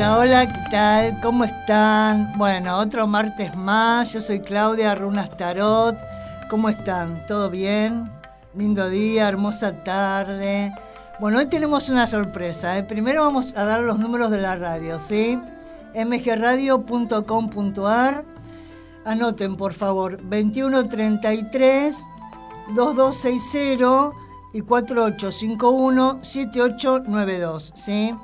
Hola, hola, ¿qué tal? ¿Cómo están? Bueno, otro martes más. Yo soy Claudia Runas Tarot. ¿Cómo están? ¿Todo bien? Lindo día, hermosa tarde. Bueno, hoy tenemos una sorpresa. ¿eh? Primero vamos a dar los números de la radio, ¿sí? mgradio.com.ar. Anoten, por favor, 2133 2260 y 4851 7892, ¿sí?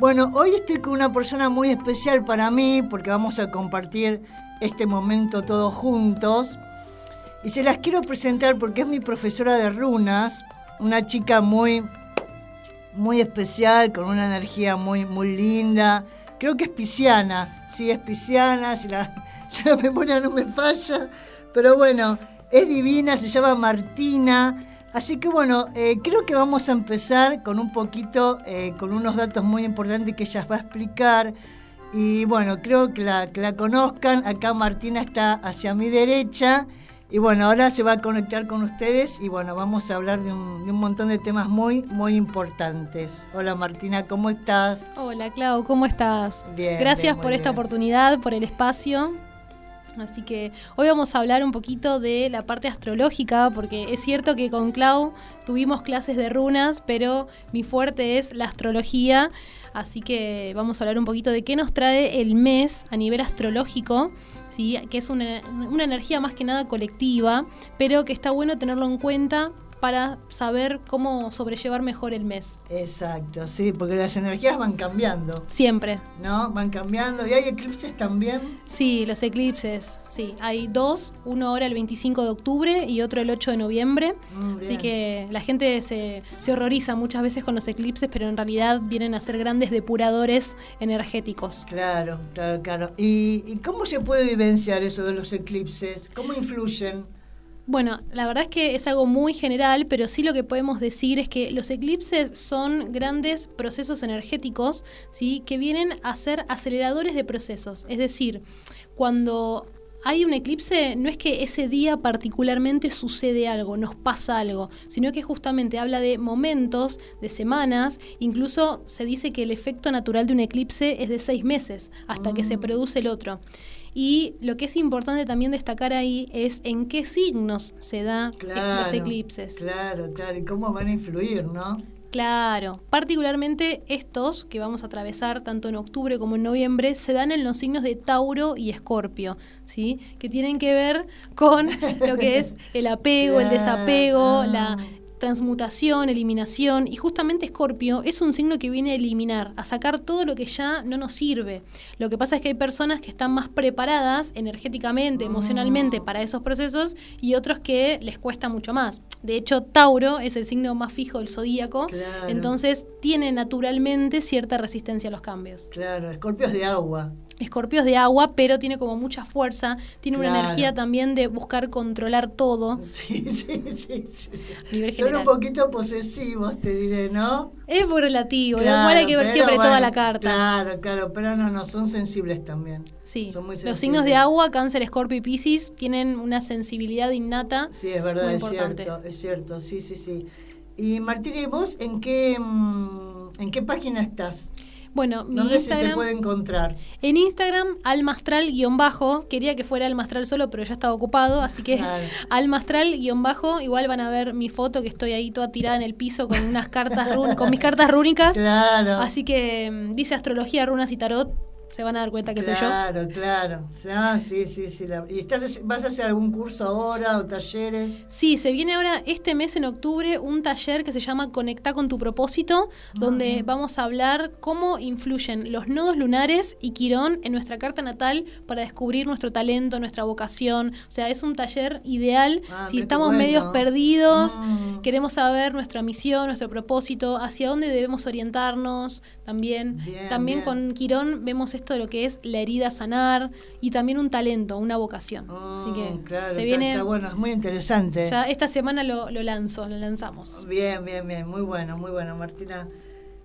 Bueno, hoy estoy con una persona muy especial para mí porque vamos a compartir este momento todos juntos. Y se las quiero presentar porque es mi profesora de runas, una chica muy, muy especial, con una energía muy, muy linda. Creo que es pisciana, sí, es pisciana, si la, si la memoria no me falla. Pero bueno, es divina, se llama Martina. Así que bueno, eh, creo que vamos a empezar con un poquito, eh, con unos datos muy importantes que ella va a explicar. Y bueno, creo que la, que la conozcan. Acá Martina está hacia mi derecha. Y bueno, ahora se va a conectar con ustedes y bueno, vamos a hablar de un, de un, montón de temas muy, muy importantes. Hola Martina, ¿cómo estás? Hola Clau, ¿cómo estás? Bien. Gracias bien, por esta oportunidad, por el espacio. Así que hoy vamos a hablar un poquito de la parte astrológica, porque es cierto que con Clau tuvimos clases de runas, pero mi fuerte es la astrología. Así que vamos a hablar un poquito de qué nos trae el mes a nivel astrológico. ¿sí? que es una, una energía más que nada colectiva, pero que está bueno tenerlo en cuenta para saber cómo sobrellevar mejor el mes. Exacto, sí, porque las energías van cambiando, Siempre. ¿no? Van cambiando. ¿Y hay eclipses también? Sí, los eclipses, sí. Hay dos, uno ahora el 25 de octubre y otro el 8 de noviembre. Mm, Así que la gente se, se horroriza muchas veces con los eclipses, pero en realidad vienen a ser grandes depuradores energéticos. Claro, claro, claro. ¿Y, y cómo se puede vivenciar eso de los eclipses? ¿Cómo influyen? Bueno, la verdad es que es algo muy general, pero sí lo que podemos decir es que los eclipses son grandes procesos energéticos, ¿sí? que vienen a ser aceleradores de procesos. Es decir, cuando hay un eclipse, no es que ese día particularmente sucede algo, nos pasa algo, sino que justamente habla de momentos, de semanas, incluso se dice que el efecto natural de un eclipse es de seis meses hasta que se produce el otro. Y lo que es importante también destacar ahí es en qué signos se da Claro, los eclipses. Claro, claro. ¿Y cómo van a influir, no? Claro, particularmente estos que vamos a atravesar tanto en octubre como en noviembre se dan en los signos de Tauro y Escorpio, ¿sí? Que tienen que ver con lo que es el apego, el desapego, ah. la transmutación, eliminación y justamente Escorpio es un signo que viene a eliminar, a sacar todo lo que ya no nos sirve. Lo que pasa es que hay personas que están más preparadas energéticamente, emocionalmente para esos procesos y otros que les cuesta mucho más. De hecho, Tauro es el signo más fijo del zodíaco, Claro. entonces tiene naturalmente cierta resistencia a los cambios. Claro, escorpios de agua. Escorpio es de agua, pero tiene como mucha fuerza, tiene una energía también de buscar controlar todo. Sí, sí, sí. sí. Nivel Son un poquito posesivos, te diré, ¿no? Es muy relativo, Claro, igual hay que ver siempre toda la carta. Claro, claro, pero no, no, son sensibles también. Sí, Son muy los sensibles. signos de agua, cáncer, escorpio y piscis, tienen una sensibilidad innata. Sí, es verdad, Muy es importante. cierto, es cierto, sí, sí, sí. Y Martina, ¿y vos en qué, mm, en qué página estás? Bueno, mi ¿Dónde se te Instagram, puede encontrar? en Instagram, almastral-bajo, quería que fuera almastral solo, pero ya estaba ocupado, así que Claro. almastral-bajo, igual van a ver mi foto que estoy ahí toda tirada en el piso con unas cartas run- con mis cartas rúnicas. Claro. Así que mm, dice astrología, runas y tarot, se van a dar cuenta que soy yo. Claro, claro. Ah, sí, sí, sí. la- ¿Y estás, vas a hacer algún curso ahora o talleres? Sí, se viene ahora este mes en octubre un taller que se llama Conecta con tu propósito, donde vamos a hablar cómo influyen los nodos lunares y Quirón en nuestra carta natal para descubrir nuestro talento, nuestra vocación. O sea, es un taller ideal Ah, si estamos bueno. medios perdidos, Mm. queremos saber nuestra misión, nuestro propósito, hacia dónde debemos orientarnos también. Bien, también bien. con Quirón vemos esto de lo que es la herida sanar y también un talento, una vocación. Así que claro, se viene está bueno, es muy interesante. ya esta semana lo, lo lanzo, lo lanzamos. Bien, bien, bien, muy bueno, muy bueno, Martina.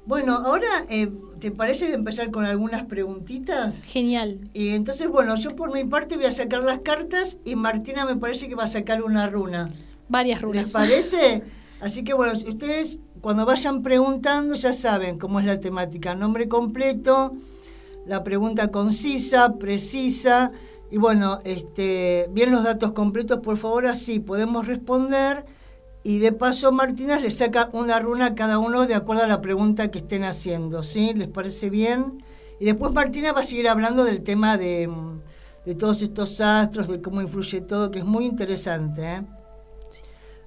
Bueno, ahora, eh, ¿te parece empezar con algunas preguntitas? Genial. Y entonces, bueno, yo por mi parte voy a sacar las cartas y Martina me parece que va a sacar una runa. Varias ¿Les runas. parece? Así que bueno, si ustedes cuando vayan preguntando ya saben cómo es la temática. Nombre completo, la pregunta concisa, precisa. Y bueno, este, bien los datos completos, por favor, así podemos responder. Y de paso, Martínez le saca una runa a cada uno de acuerdo a la pregunta que estén haciendo. ¿Sí? ¿Les parece bien? Y después Martina va a seguir hablando del tema de, de todos estos astros, de cómo influye todo, que es muy interesante. ¿eh?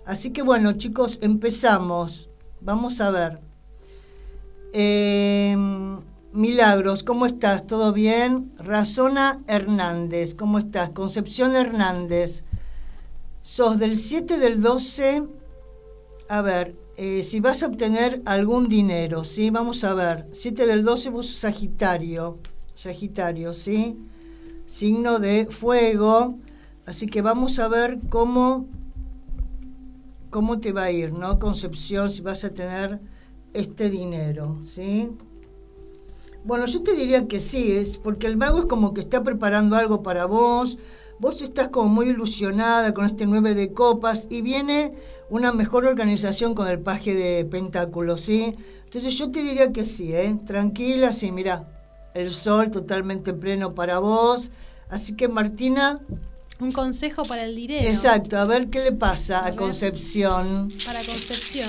Así que bueno, chicos, empezamos. Vamos a ver. Em, Milagros, ¿cómo estás? ¿Todo bien? Razona Hernández, ¿cómo estás? Concepción Hernández. Sos del 7 del 12. A ver, eh, si vas a obtener algún dinero, ¿sí? Vamos a ver. 7 del 12, vos Sagitario. Sagitario, ¿sí? Signo de fuego. Así que vamos a ver cómo cómo te va a ir, ¿no? Concepción, si vas a tener este dinero, ¿sí? Bueno, yo te diría que sí, es porque el mago es como que está preparando algo para vos, vos estás como muy ilusionada con este 9 de copas y viene una mejor organización con el paje de pentáculos, ¿sí? Entonces yo te diría que sí, ¿eh? Tranquila, sí, mira, el sol totalmente pleno para vos. Así que Martina, un consejo para el dinero. Exacto, a ver qué le pasa a, Concepción. Para Concepción.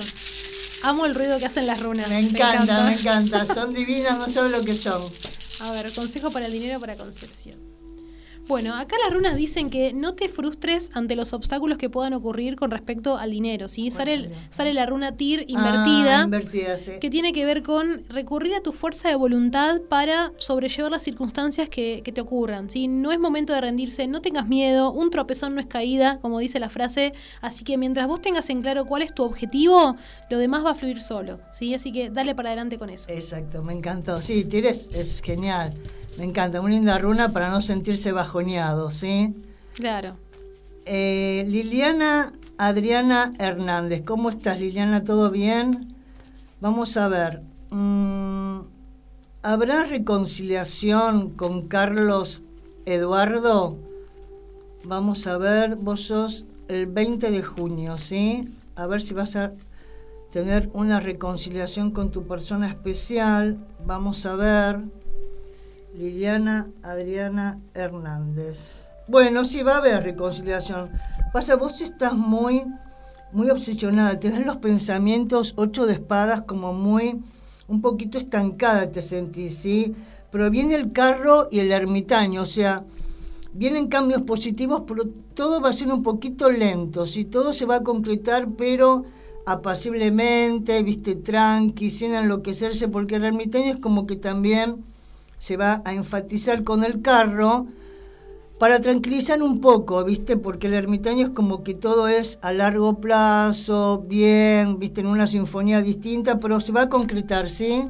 Amo el ruido que hacen las runas. Me encanta, me encanta. Son divinas, no saben lo que son. A ver, consejo para el dinero para Concepción. Bueno, acá las runas dicen que no te frustres ante los obstáculos que puedan ocurrir con respecto al dinero, ¿sí? Sale, sale la runa TIR ah, invertida, que tiene que ver con recurrir a tu fuerza de voluntad para sobrellevar las circunstancias que, te ocurran, ¿sí? No es momento de rendirse, no tengas miedo, un tropezón no es caída, como dice la frase, así que mientras vos tengas en claro cuál es tu objetivo, lo demás va a fluir solo, ¿sí? Así que dale para adelante con eso. Exacto, me encantó. Sí, TIR es genial. Me encanta, muy linda runa para no sentirse bajoneado, ¿sí? Claro. Eh, Liliana Adriana Hernández, ¿cómo estás Liliana? ¿Todo bien? Vamos a ver. Mm, ¿Habrá reconciliación con Carlos Eduardo? Vamos a ver, vos sos el 20 de junio, ¿sí? A ver si vas a tener una reconciliación con tu persona especial. Vamos a ver. Liliana Adriana Hernández. Bueno, sí va a haber reconciliación. Pasa, vos estás muy, muy obsesionada, te dan los pensamientos ocho de espadas como muy, un poquito estancada te sentís, ¿sí? Pero viene el carro y el ermitaño, o sea, vienen cambios positivos, pero todo va a ser un poquito lento, ¿sí? Todo se va a concretar, pero apaciblemente, viste, tranqui, sin enloquecerse, porque el ermitaño es como que también se va a enfatizar con el carro para tranquilizar un poco, ¿viste? Porque el ermitaño es como que todo es a largo plazo, bien, ¿viste? En una sinfonía distinta, pero se va a concretar, ¿sí?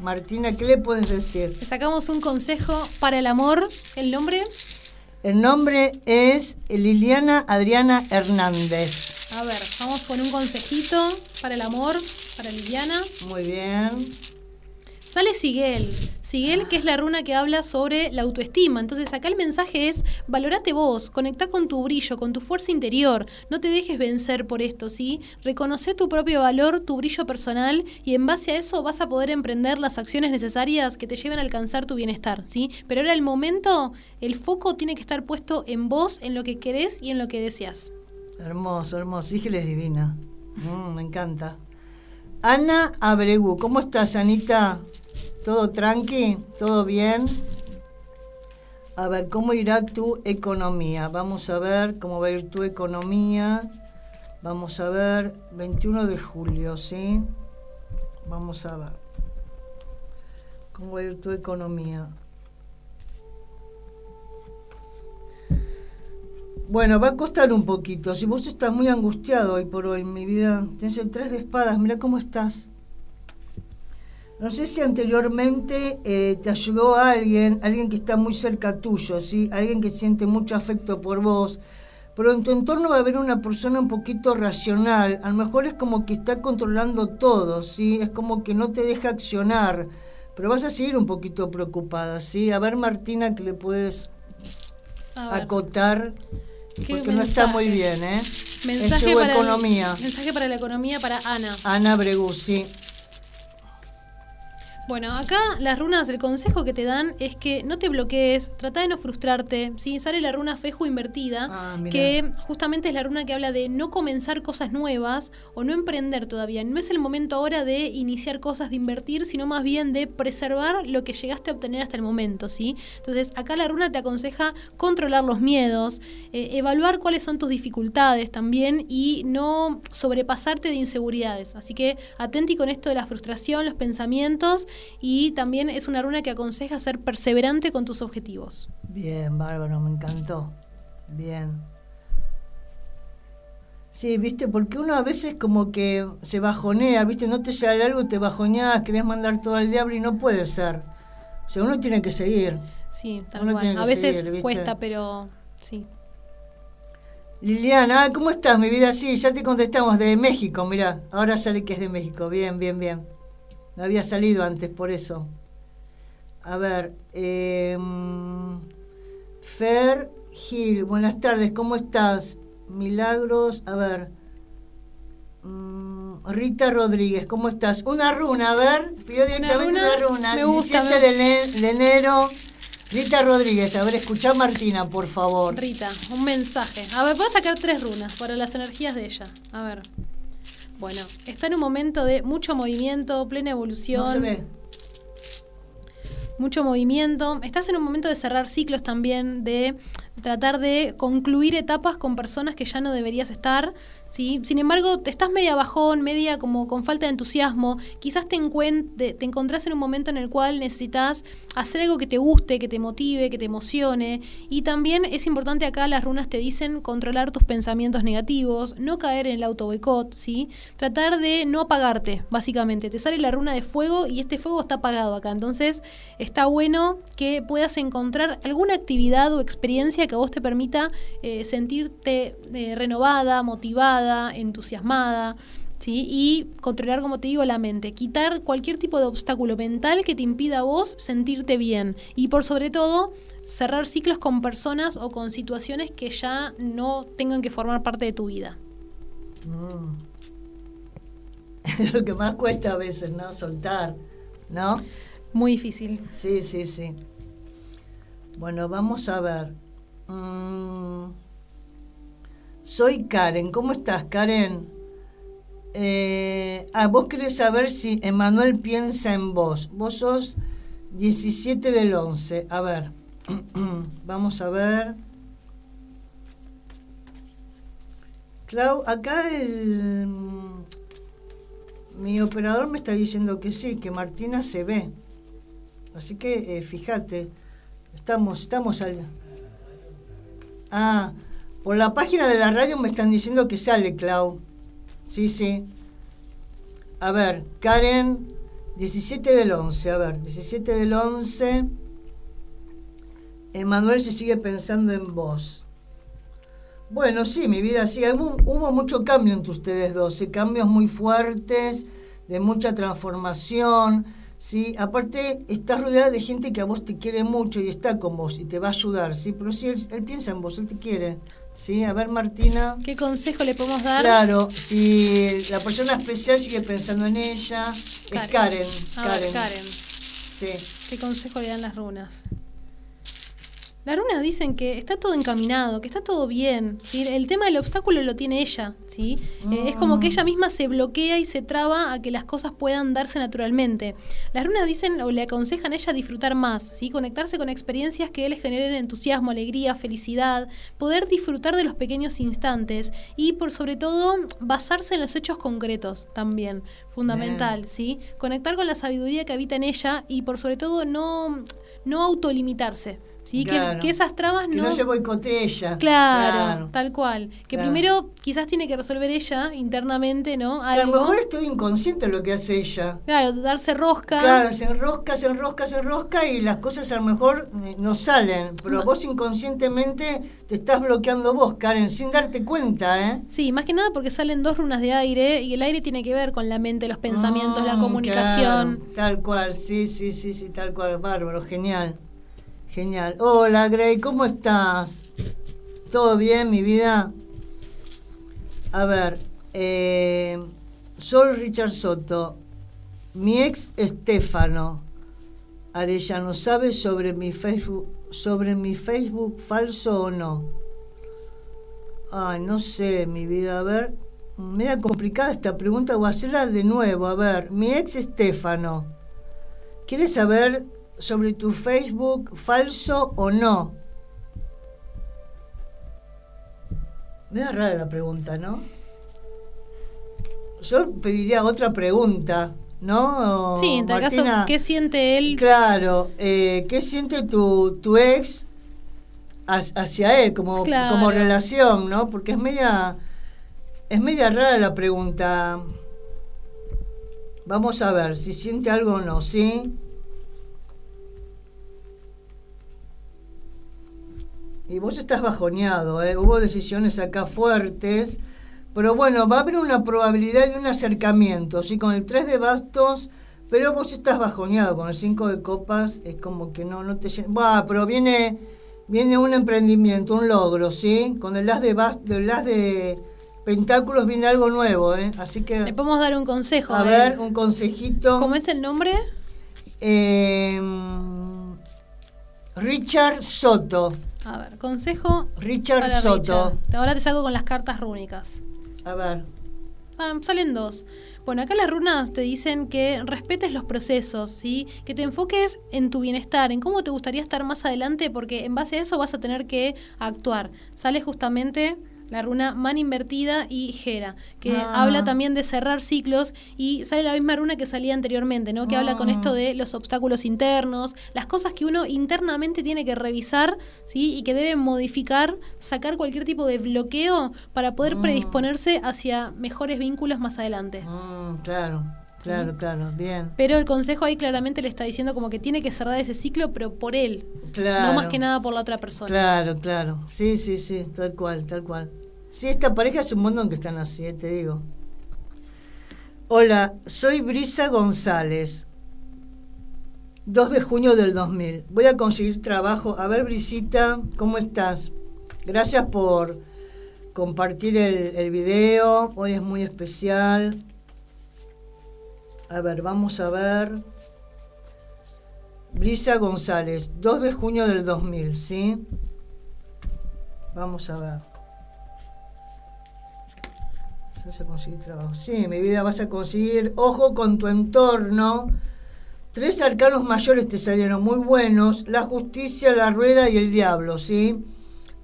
Martina, ¿qué le puedes decir? sacamos un consejo para el amor. ¿El nombre? El nombre es Liliana Adriana Hernández. A ver, vamos con un consejito para el amor, para Liliana. Muy bien. Sale Siguel. Siguel, que es la runa que habla sobre la autoestima. Entonces acá el mensaje es, valorate vos, conecta con tu brillo, con tu fuerza interior, no te dejes vencer por esto, ¿sí? Reconoce tu propio valor, tu brillo personal y en base a eso vas a poder emprender las acciones necesarias que te lleven a alcanzar tu bienestar, ¿sí? Pero ahora el momento, el foco tiene que estar puesto en vos, en lo que querés y en lo que deseas. Hermoso, hermoso. es divina. Mm, me encanta. Ana Abregu, ¿cómo estás, Anita? ¿Todo tranqui? ¿Todo bien? A ver, ¿cómo irá tu economía? Vamos a ver cómo va a ir tu economía. Vamos a ver, 21 de julio, ¿sí? Vamos a ver. ¿Cómo va a ir tu economía? Bueno, va a costar un poquito. Si vos estás muy angustiado hoy por hoy, mi vida, tienes el tres de espadas, mira cómo estás. No sé si anteriormente eh, te ayudó alguien, alguien que está muy cerca tuyo, ¿sí? alguien que siente mucho afecto por vos, pero en tu entorno va a haber una persona un poquito racional, a lo mejor es como que está controlando todo, ¿sí? es como que no te deja accionar, pero vas a seguir un poquito preocupada. ¿sí? A ver, Martina, que le puedes acotar, porque no está muy bien. ¿eh? Mensaje para economía. mensaje para la economía para Ana. Ana Breguzzi. Bueno, acá las runas, el consejo que te dan es que no te bloquees, trata de no frustrarte. ¿sí? Sale la runa Fejo invertida, Ah, que justamente es la runa que habla de no comenzar cosas nuevas o no emprender todavía. No es el momento ahora de iniciar cosas, de invertir, sino más bien de preservar lo que llegaste a obtener hasta el momento. ¿sí? Entonces, acá la runa te aconseja controlar los miedos, eh, evaluar cuáles son tus dificultades también y no sobrepasarte de inseguridades. Así que atenti con esto de la frustración, los pensamientos y también es una runa que aconseja ser perseverante con tus objetivos. Bien, bárbaro, me encantó. Bien. Sí, viste, porque uno a veces como que se bajonea, viste, no te sale algo, te bajoneas, querés mandar todo al diablo y no puede ser. O sea, uno tiene que seguir. Sí, tal Uno cual. A veces cuesta, pero sí. Liliana, ah, ¿cómo estás, mi vida? Sí, ya te contestamos, de México, mirá. Ahora sale que es de México. Bien, bien, bien. No había salido antes, por eso. A ver, eh, Fer Gil, buenas tardes, ¿cómo estás? Milagros, a ver. Mm, Rita Rodríguez, ¿cómo estás? Una runa, a ver, pidió directamente runa, una runa. me gusta, 17 de, ene- de enero. Rita Rodríguez, a ver, escuchá a Martina, por favor. Rita, un mensaje. A ver, voy a sacar tres runas para las energías de ella. A ver. Bueno, está en un momento de mucho movimiento, plena evolución. No se ve. mucho movimiento. Estás en un momento de cerrar ciclos también, de tratar de concluir etapas con personas que ya no deberías estar. ¿Sí? Sin embargo, te estás media bajón, media como con falta de entusiasmo. Quizás te, te, te encontrás en un momento en el cual necesitas hacer algo que te guste, que te motive, que te emocione. Y también es importante acá, las runas te dicen controlar tus pensamientos negativos, no caer en el auto boicot, ¿sí? Tratar de no apagarte, básicamente. Te sale la runa de fuego y este fuego está apagado acá. Entonces, está bueno que puedas encontrar alguna actividad o experiencia que a vos te permita eh, sentirte eh, renovada, motivada, entusiasmada. ¿sí? Y controlar, como te digo, la mente. Quitar cualquier tipo de obstáculo mental que te impida a vos sentirte bien. Y por sobre todo, cerrar ciclos con personas o con situaciones que ya no tengan que formar parte de tu vida. Mm. Es lo que más cuesta a veces, ¿no? Soltar, ¿no? Muy difícil. Sí, sí, sí. Bueno, vamos a ver. Mm. Soy Karen. ¿Cómo estás, Karen? Eh, ah, vos querés saber si Emanuel piensa en vos. Vos sos 17 del 11. A ver. vamos a ver. Clau, acá el, mi operador me está diciendo que sí, que Martina se ve. Así que eh, fíjate, estamos, estamos al. Ah, por la página de la radio me están diciendo que sale, Clau. Sí, sí. A ver, Karen, 17 del 11, a ver, 17 del 11. Emanuel se sigue pensando en vos. Bueno, sí, mi vida, sí. Hubo, mucho cambio entre ustedes dos, ¿sí? cambios muy fuertes, de mucha transformación. ¿sí? Aparte, estás rodeada de gente que a vos te quiere mucho y está con vos y te va a ayudar, ¿sí? Pero sí, él piensa en vos, él te quiere. ¿Sí? A ver, Martina. ¿Qué consejo le podemos dar? Claro, si la persona especial sigue pensando en ella, es Karen. A ver, Karen. Karen. Sí. ¿Qué consejo le dan las runas? Las runas dicen que está todo encaminado, que está todo bien. ¿sí? El tema del obstáculo lo tiene ella. ¿sí? Eh, es como que ella misma se bloquea y se traba a que las cosas puedan darse naturalmente. Las runas dicen o le aconsejan a ella disfrutar más, ¿sí? conectarse con experiencias que les generen entusiasmo, alegría, felicidad, poder disfrutar de los pequeños instantes y por sobre todo basarse en los hechos concretos también, fundamental. ¿sí? Conectar con la sabiduría que habita en ella y por sobre todo no, no autolimitarse. ¿Sí? Que- Claro. Que, esas trabas Que no, se boicotee ella. Claro, tal cual. Que Claro. primero quizás tiene que resolver ella internamente, ¿no? Que a lo Algo. mejor es todo inconsciente lo que hace ella. Claro, darse rosca. Claro, se enrosca, se enrosca, se enrosca y las cosas a lo mejor eh, no salen. Pero No. vos inconscientemente te estás bloqueando vos, Karen, sin darte cuenta, ¿eh? Sí, más que nada porque salen dos runas de aire y el aire tiene que ver con la mente, los pensamientos, la Mm, comunicación. tal cual, sí, sí, sí, sí, tal cual, bárbaro, genial. Genial. Hola, Grey, ¿cómo estás? ¿Todo bien, mi vida? A ver, eh, soy Richard Soto. Mi ex Estefano Arellano, ¿sabe sobre mi Facebook, sobre mi Facebook falso o no? Ay, no sé, mi vida, a ver. Media complicada esta pregunta, voy a hacerla de nuevo. A ver, mi ex Estefano, ¿quieres saber sobre tu Facebook falso o no? Me da rara la pregunta, ¿no? Yo pediría otra pregunta, ¿no? Sí, en tal caso, ¿qué siente él? Claro, eh, ¿qué siente tu, tu ex hacia él como, como relación, ¿no? Porque es media, es media rara la pregunta. Vamos a ver si siente algo o no, ¿sí? Y vos estás bajoneado, ¿eh? hubo decisiones acá fuertes, pero bueno, va a haber una probabilidad de un acercamiento, ¿sí? Con el 3 de bastos, pero vos estás bajoneado, con el 5 de copas es como que no, no te... Va, pero viene, viene un emprendimiento, un logro, ¿sí? Con el as de, el as de pentáculos viene algo nuevo, ¿eh? Así que... Le podemos dar un consejo. A, ver, un consejito. ¿Cómo es el nombre? Eh, Richard Soto. A ver, consejo. Richard Soto. Ahora te salgo con las cartas rúnicas. A ver. Ah, salen dos. Bueno, acá las runas te dicen que respetes los procesos, ¿sí? Que te enfoques en tu bienestar, en cómo te gustaría estar más adelante, porque en base a eso vas a tener que actuar. Sale justamente la runa man invertida y Gera, que ah. habla también de cerrar ciclos y sale la misma runa que salía anteriormente, ¿no? Que habla con esto ah. de los obstáculos internos, las cosas que uno internamente tiene que revisar, ¿sí? Y que debe modificar, sacar cualquier tipo de bloqueo para poder mm. predisponerse hacia mejores vínculos más adelante. Claro. Claro, claro, bien. Pero el consejo ahí claramente le está diciendo como que tiene que cerrar ese ciclo, pero por él. Claro. No más que nada por la otra persona. Claro, claro. Sí, sí, sí, tal cual, tal cual. Sí, esta pareja es un montón que están así, eh, te digo. Hola, soy Brisa González. 2 de junio del 2000. Voy a conseguir trabajo. A ver, Brisita, ¿cómo estás? Gracias por compartir el, el video. Hoy es muy especial. A ver, vamos a ver. Brisa González, 2 de junio del 2000, ¿sí? Vamos a ver vas a conseguir trabajo. Sí, mi vida vas a conseguir. Ojo con tu entorno. Tres arcanos mayores te salieron muy buenos. La justicia, la rueda y el diablo, ¿sí?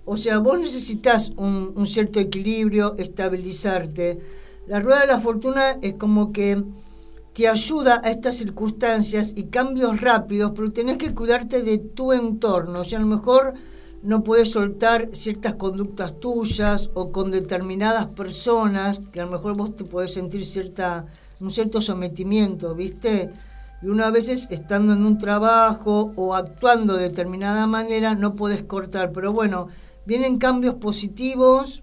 O sea, vos necesitas un, un cierto equilibrio, estabilizarte. La rueda de la fortuna es como que te ayuda a estas circunstancias y cambios rápidos, pero tenés que cuidarte de tu entorno. O sea, a lo mejor no puedes soltar ciertas conductas tuyas o con determinadas personas que a lo mejor vos te podés sentir cierta, un cierto sometimiento, ¿viste? Y una veces estando en un trabajo o actuando de determinada manera no puedes cortar, pero bueno, vienen cambios positivos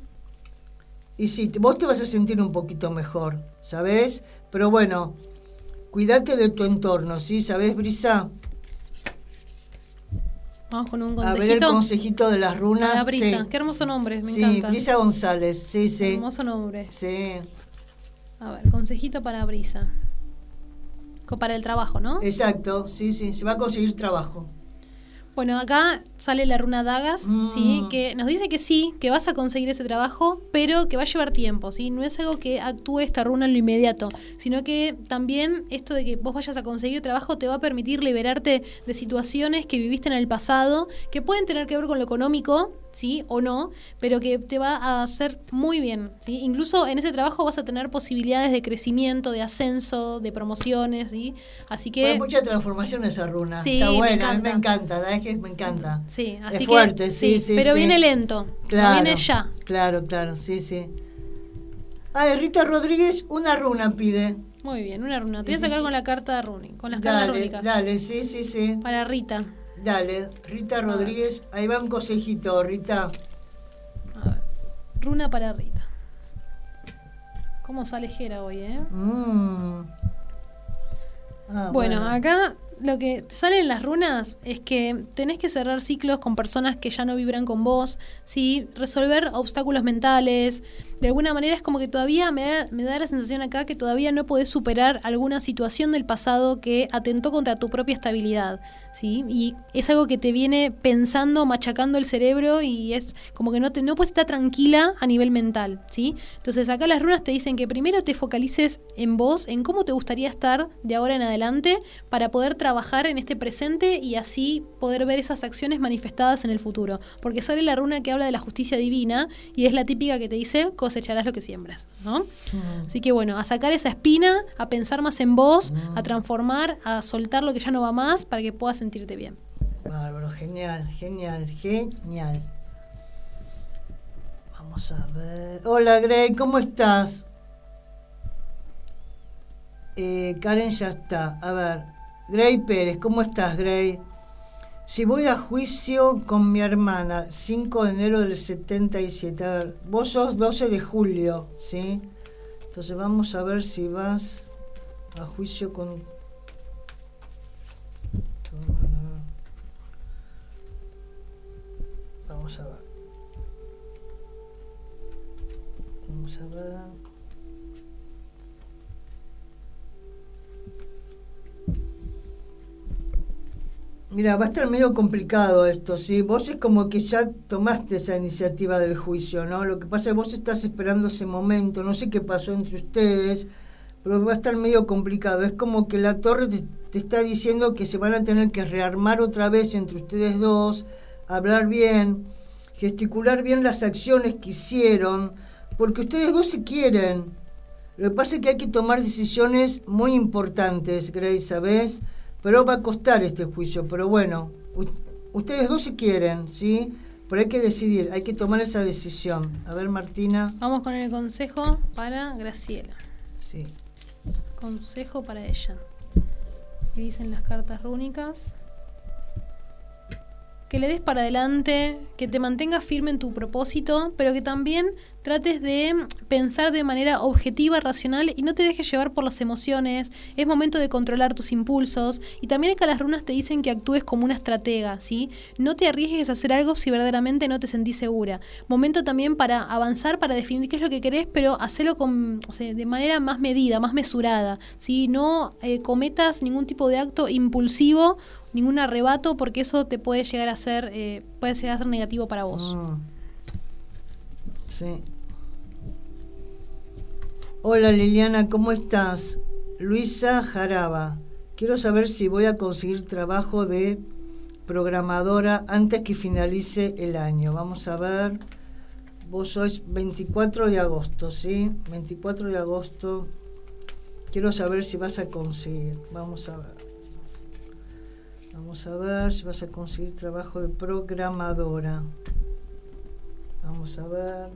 y sí, vos te vas a sentir un poquito mejor, ¿sabes? Pero bueno, cuídate de tu entorno, ¿sí? ¿Sabes, Brisa? Vamos con un consejito. A ver el consejito de las runas. La brisa, qué hermoso nombre, me encanta. Sí, Brisa González, sí, sí. Hermoso nombre. Sí. A ver, consejito para Brisa. Para el trabajo, ¿no? Exacto, sí, sí, se va a conseguir trabajo. Bueno, acá sale la runa Dagas, ¿sí? Mm. Que nos dice que sí, que vas a conseguir ese trabajo, pero que va a llevar tiempo, ¿sí? No es algo que actúe esta runa en lo inmediato, sino que también esto de que vos vayas a conseguir trabajo te va a permitir liberarte de situaciones que viviste en el pasado, que pueden tener que ver con lo económico, ¿sí? O no, pero que te va a hacer muy bien, ¿sí? Incluso en ese trabajo vas a tener posibilidades de crecimiento, de ascenso, de promociones, ¿sí? Así que... Hay mucha transformación esa runa. Está buena, a mí me encanta, ¿sabes que me encanta? Sí, así es fuerte, sí, sí, Pero viene lento, claro, viene ya. Claro, claro, sí, sí. Ah, Rita Rodríguez, una runa pide. Muy bien, una runa. Te voy a sacar con la carta rúnica, con las cartas rúnicas. Dale, sí, sí, sí. Para Rita. Dale, Rita Rodríguez, ahí va un consejito, Rita. A ver, runa para Rita. ¿Cómo sale Jera hoy, eh? Mm. Ah, bueno, acá lo que te sale en las runas es que tenés que cerrar ciclos con personas que ya no vibran con vos, ¿sí? resolver obstáculos mentales. De alguna manera es como que todavía me da, me da la sensación acá que todavía no podés superar alguna situación del pasado que atentó contra tu propia estabilidad. ¿sí? Y es algo que te viene pensando, machacando el cerebro y es como que no, te, no puedes estar tranquila a nivel mental. ¿sí? Entonces acá las runas te dicen que primero te focalices en vos, en cómo te gustaría estar de ahora en adelante para poder trabajar en este presente y así poder ver esas acciones manifestadas en el futuro. Porque sale la runa que habla de la justicia divina y es la típica que te dice cosecharás lo que siembras, ¿no? Mm. Así que bueno, a sacar esa espina, a pensar más en vos, a mm. transformar, a soltar lo que ya no va más para que puedas sentirte bien. Bárbaro, genial, genial, genial. Vamos a ver. Hola Grey, ¿cómo estás? Eh, Karen ya está. A ver, Grey Pérez, ¿cómo estás, Grey? Si voy a juicio con mi hermana, 5 de enero del 77, a ver, vos sos 12 de julio, ¿sí? Entonces vamos a ver si vas a juicio con Vamos a ver. Vamos a ver. Mira, va a estar medio complicado esto, ¿sí? Vos es como que ya tomaste esa iniciativa del juicio, ¿no? Lo que pasa es que vos estás esperando ese momento, no sé qué pasó entre ustedes, pero va a estar medio complicado. Es como que la torre te, te está diciendo que se van a tener que rearmar otra vez entre ustedes dos, hablar bien, gesticular bien las acciones que hicieron, porque ustedes dos se quieren. Lo que pasa es que hay que tomar decisiones muy importantes, Grace, ¿sabes? Pero va a costar este juicio, pero bueno, ustedes dos se quieren, ¿sí? Pero hay que decidir, hay que tomar esa decisión. A ver, Martina. Vamos con el consejo para Graciela. Sí. Consejo para ella. ¿Qué dicen las cartas rúnicas? Que le des para adelante, que te mantengas firme en tu propósito, pero que también trates de pensar de manera objetiva, racional y no te dejes llevar por las emociones. Es momento de controlar tus impulsos y también es que las runas te dicen que actúes como una estratega, ¿sí? No te arriesgues a hacer algo si verdaderamente no te sentís segura. Momento también para avanzar, para definir qué es lo que querés, pero hacerlo con, de manera más medida, más mesurada, ¿sí? No eh, cometas ningún tipo de acto impulsivo ningún arrebato porque eso te puede llegar a ser, eh, puede llegar a ser negativo para vos. Ah. Sí. Hola Liliana, ¿cómo estás? Luisa Jaraba. Quiero saber si voy a conseguir trabajo de programadora antes que finalice el año. Vamos a ver. Vos sois 24 de agosto, ¿sí? 24 de agosto. Quiero saber si vas a conseguir. Vamos a ver. Vamos a ver si vas a conseguir trabajo de programadora. Vamos a ver.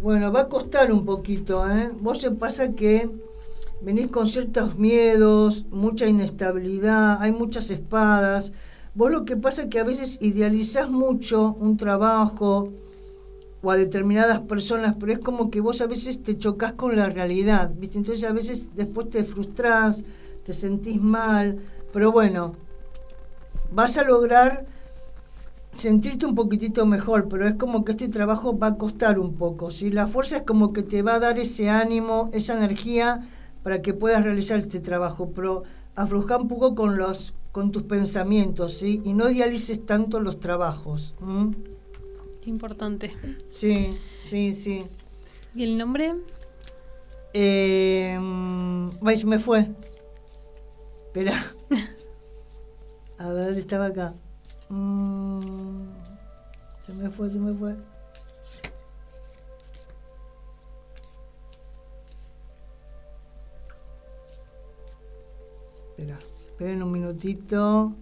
Bueno, va a costar un poquito, ¿eh? Vos se pasa que venís con ciertos miedos, mucha inestabilidad, hay muchas espadas. Vos lo que pasa es que a veces idealizás mucho un trabajo, o a determinadas personas, pero es como que vos a veces te chocas con la realidad, ¿viste? Entonces a veces después te frustrás, te sentís mal, pero bueno, vas a lograr sentirte un poquitito mejor, pero es como que este trabajo va a costar un poco, ¿sí? La fuerza es como que te va a dar ese ánimo, esa energía para que puedas realizar este trabajo, pero afloja un poco con los con tus pensamientos, ¿sí? Y no idealices tanto los trabajos importante. Sí, sí, sí. ¿Y el nombre? Eh, se me fue. Espera. A ver, estaba acá. Mm, se me fue, se me fue. Espera, esperen un minutito.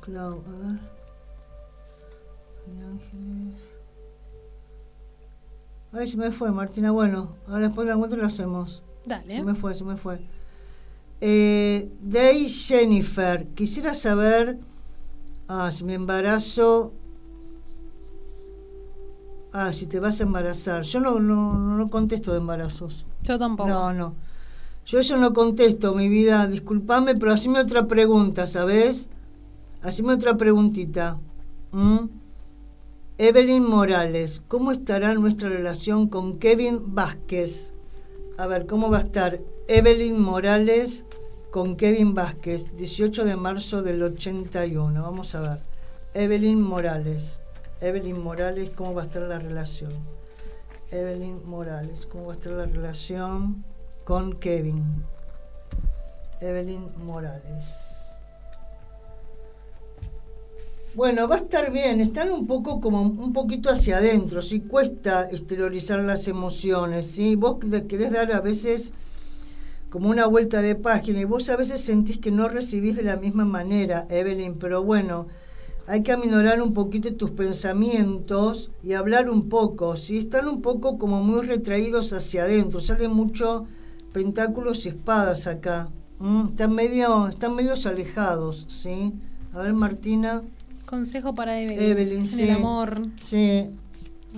Clau, a ver. Ángeles. Ay, se me fue, Martina. Bueno, ahora después de la encuentro lo hacemos. Dale. Se me fue, se me fue. Eh, Day Jennifer, quisiera saber ah, si mi embarazo. Ah, si te vas a embarazar. Yo no, no, no contesto de embarazos. Yo tampoco. No, no. Yo eso no contesto, mi vida. Disculpame, pero haceme otra pregunta, ¿sabes? Haceme otra preguntita. ¿Mm? Evelyn Morales, ¿cómo estará nuestra relación con Kevin Vázquez? A ver, ¿cómo va a estar Evelyn Morales con Kevin Vázquez, 18 de marzo del 81? Vamos a ver. Evelyn Morales. Evelyn Morales, ¿cómo va a estar la relación? Evelyn Morales, ¿cómo va a estar la relación con Kevin? Evelyn Morales. Bueno, va a estar bien, están un poco como un poquito hacia adentro, sí cuesta exteriorizar las emociones, ¿sí? Vos querés dar a veces como una vuelta de página y vos a veces sentís que no recibís de la misma manera, Evelyn, pero bueno, hay que aminorar un poquito tus pensamientos y hablar un poco, ¿sí? Están un poco como muy retraídos hacia adentro, salen mucho pentáculos y espadas acá, están medio, están medios alejados, ¿sí? A ver, Martina. Consejo para Evelyn. Evelyn, en sí. el amor. Sí.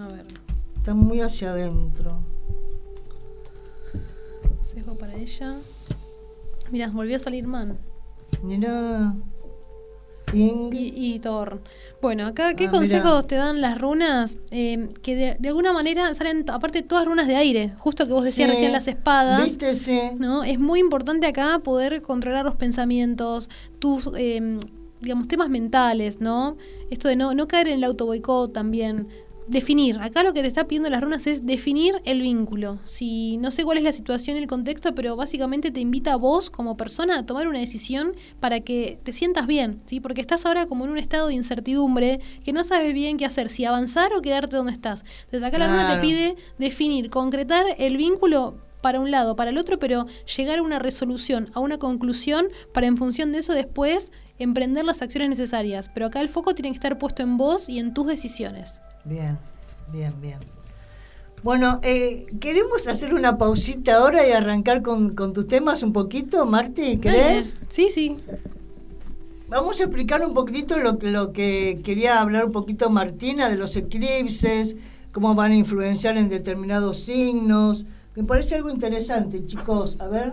A ver. Está muy hacia adentro. Consejo para ella. Mira, volvió a salir man. Mira. Ing. Y, y Thor. Bueno, acá, ¿qué Ah, consejos mirá. te dan las runas? Eh, que de, de alguna manera salen, aparte, todas runas de aire. Justo que vos decías Sí. recién las espadas. ¿Viste? Sí. ¿no? Es muy importante acá poder controlar los pensamientos, tus, eh, digamos, temas mentales, ¿no? Esto de no, no caer en el autoboicot también. Definir. Acá lo que te está pidiendo las runas es definir el vínculo. Si no sé cuál es la situación, el contexto, pero básicamente te invita a vos como persona a tomar una decisión para que te sientas bien, ¿sí? Porque estás ahora como en un estado de incertidumbre que no sabes bien qué hacer, si avanzar o quedarte donde estás. Entonces acá la runa te pide definir, concretar el vínculo para un lado, para el otro, pero llegar a una resolución, a una conclusión, para en función de eso después emprender las acciones necesarias. Pero acá el foco tiene que estar puesto en vos y en tus decisiones. Bien, bien, bien. Bueno, eh, queremos hacer una pausita ahora y arrancar con, con tus temas un poquito, Marti, ¿querés? Dale. Sí, sí. Vamos a explicar un poquitito lo que, lo que quería hablar un poquito Martina de los eclipses, cómo van a influenciar en determinados signos. Me parece algo interesante, chicos. A ver.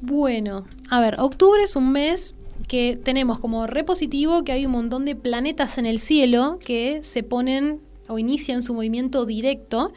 Bueno, a ver, octubre es un mes que tenemos como repositivo que hay un montón de planetas en el cielo que se ponen o inician su movimiento directo.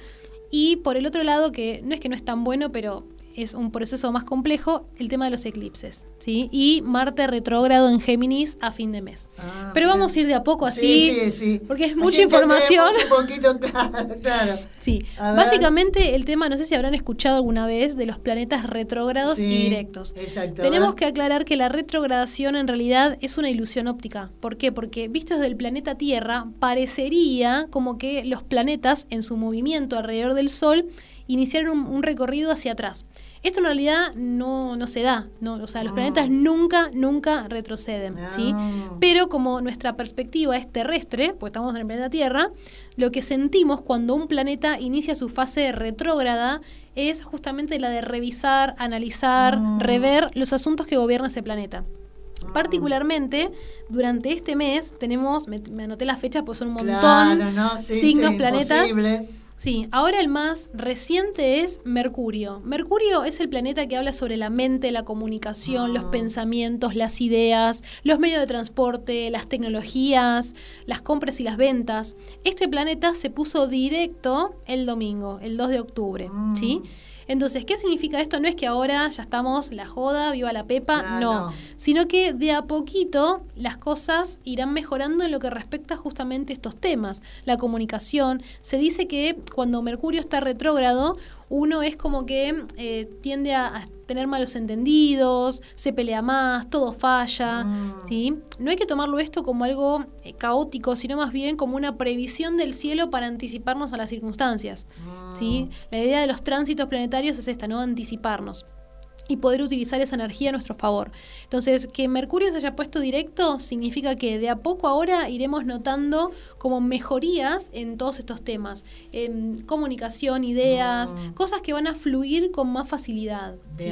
Y por el otro lado, que no es que no es tan bueno, pero es un proceso más complejo, el tema de los eclipses. ¿sí? Y Marte retrógrado en Géminis a fin de mes. Ah, Pero bien. vamos a ir de a poco así, Sí, sí, sí. porque es Así mucha información. entendemos Un poquito, claro, claro. Sí, A ver. básicamente el tema, no sé si habrán escuchado alguna vez de los planetas retrógrados y directos. exacto, Tenemos que aclarar que la retrogradación en realidad es una ilusión óptica. ¿Por qué? Porque visto desde el planeta Tierra, parecería como que los planetas en su movimiento alrededor del Sol iniciaron un, un recorrido hacia atrás. Esto en realidad no, no se da, ¿no? o sea, los Ah. planetas nunca, nunca retroceden, ¿sí? Ah. Pero como nuestra perspectiva es terrestre, pues estamos en el planeta Tierra, lo que sentimos cuando un planeta inicia su fase retrógrada es justamente la de revisar, analizar, Ah. rever los asuntos que gobierna ese planeta. Particularmente, durante este mes tenemos, me, me anoté las fechas, pues son un montón, Claro, no, sí, signos, sí, planetas. imposible. Sí, ahora el más reciente es Mercurio. Mercurio es el planeta que habla sobre la mente, la comunicación, los Ah. pensamientos, las ideas, los medios de transporte, las tecnologías, las compras y las ventas. Este planeta se puso directo el domingo, el 2 de octubre, Mm. ¿sí? Entonces, ¿qué significa esto? No es que ahora ya estamos la joda, viva la pepa, Ah, no. no. Sino que de a poquito las cosas irán mejorando en lo que respecta justamente a estos temas. La comunicación. Se dice que cuando Mercurio está retrógrado, uno es como que eh, tiende a, a tener malos entendidos, se pelea más, todo falla. Mm. ¿sí? No hay que tomarlo esto como algo eh, caótico, sino más bien como una previsión del cielo para anticiparnos a las circunstancias. ¿sí? La idea de los tránsitos planetarios es esta, ¿no? Anticiparnos y poder utilizar esa energía a nuestro favor. Entonces, que Mercurio se haya puesto directo significa que de a poco ahora iremos notando como mejorías en todos estos temas, en comunicación, ideas, Mm. cosas que van a fluir con más facilidad. ¿sí?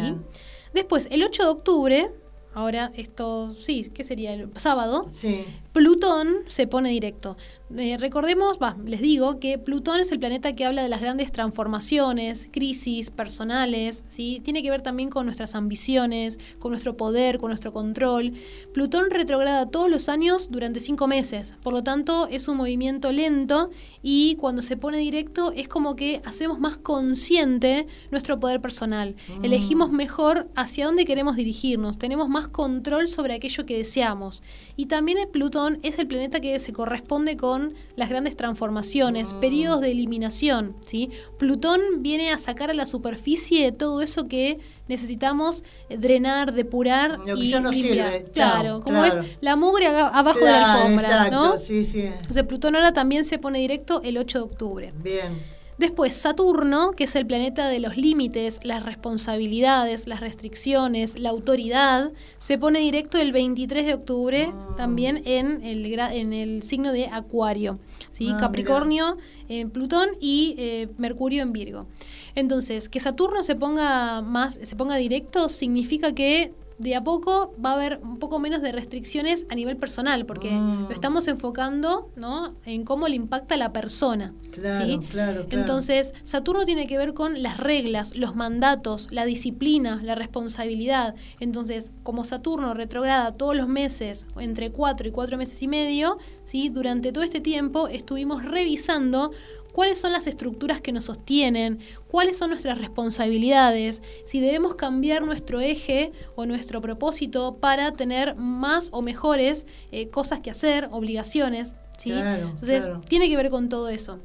Después, el 8 de octubre, ahora esto, sí, ¿qué sería? El sábado, Sí. Plutón se pone directo. Eh, recordemos, les digo que Plutón es el planeta que habla de las grandes transformaciones, crisis personales, ¿sí? tiene que ver también con nuestras ambiciones, con nuestro poder, con nuestro control. Plutón retrograda todos los años durante cinco meses, por lo tanto es un movimiento lento y cuando se pone directo es como que hacemos más consciente nuestro poder personal, mm. elegimos mejor hacia dónde queremos dirigirnos, tenemos más control sobre aquello que deseamos. Y también el Plutón es el planeta que se corresponde con las grandes transformaciones, mm. periodos de eliminación. ¿sí? Plutón viene a sacar a la superficie todo eso que necesitamos drenar, depurar y no Sirve. claro, como es la mugre abajo de la alfombra, ¿no? Sí, sí. Entonces Plutón ahora también se pone directo el 8 de octubre. Bien. Después Saturno, que es el planeta de los límites, las responsabilidades, las restricciones, la autoridad, se pone directo el 23 de octubre ah. también en el, en el signo de Acuario. ¿sí? Ah, Capricornio en Plutón y eh, Mercurio en Virgo. Entonces, que Saturno se ponga más, se ponga directo significa que de a poco va a haber un poco menos de restricciones a nivel personal, porque mm. lo estamos enfocando ¿no? en cómo le impacta a la persona. Claro, claro, Entonces, Saturno tiene que ver con las reglas, los mandatos, la disciplina, la responsabilidad. Entonces, como Saturno retrograda todos los meses, entre cuatro y cuatro meses y medio, ¿sí? durante todo este tiempo estuvimos revisando cuáles son las estructuras que nos sostienen, cuáles son nuestras responsabilidades, si debemos cambiar nuestro eje o nuestro propósito para tener más o mejores eh, cosas que hacer, obligaciones. ¿sí? Entonces, tiene que ver con todo eso.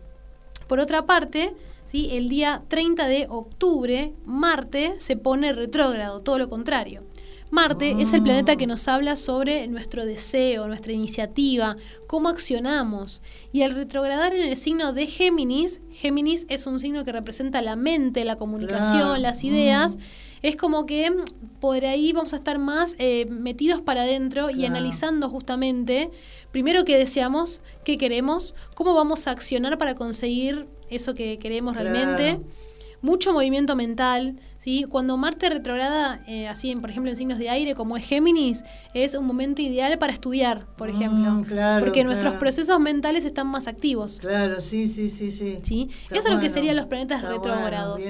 Por otra parte, ¿sí? el día 30 de octubre, Marte se pone retrógrado, todo lo contrario. Marte es el planeta que nos habla sobre nuestro deseo, nuestra iniciativa, cómo accionamos. Y al retrogradar en el signo de Géminis, Géminis es un signo que representa la mente, la comunicación, las ideas. Es como que por ahí vamos a estar más eh, metidos para adentro y analizando justamente, primero qué deseamos, qué queremos, cómo vamos a accionar para conseguir eso que queremos realmente. Mucho movimiento mental, ¿sí? Cuando Marte retrograda, eh, así por ejemplo en signos de aire como es Géminis, es un momento ideal para estudiar, por mm, ejemplo. porque nuestros procesos mentales están más activos. Claro, sí, sí, sí, sí. ¿Sí? Eso es lo que serían los planetas retrógrados.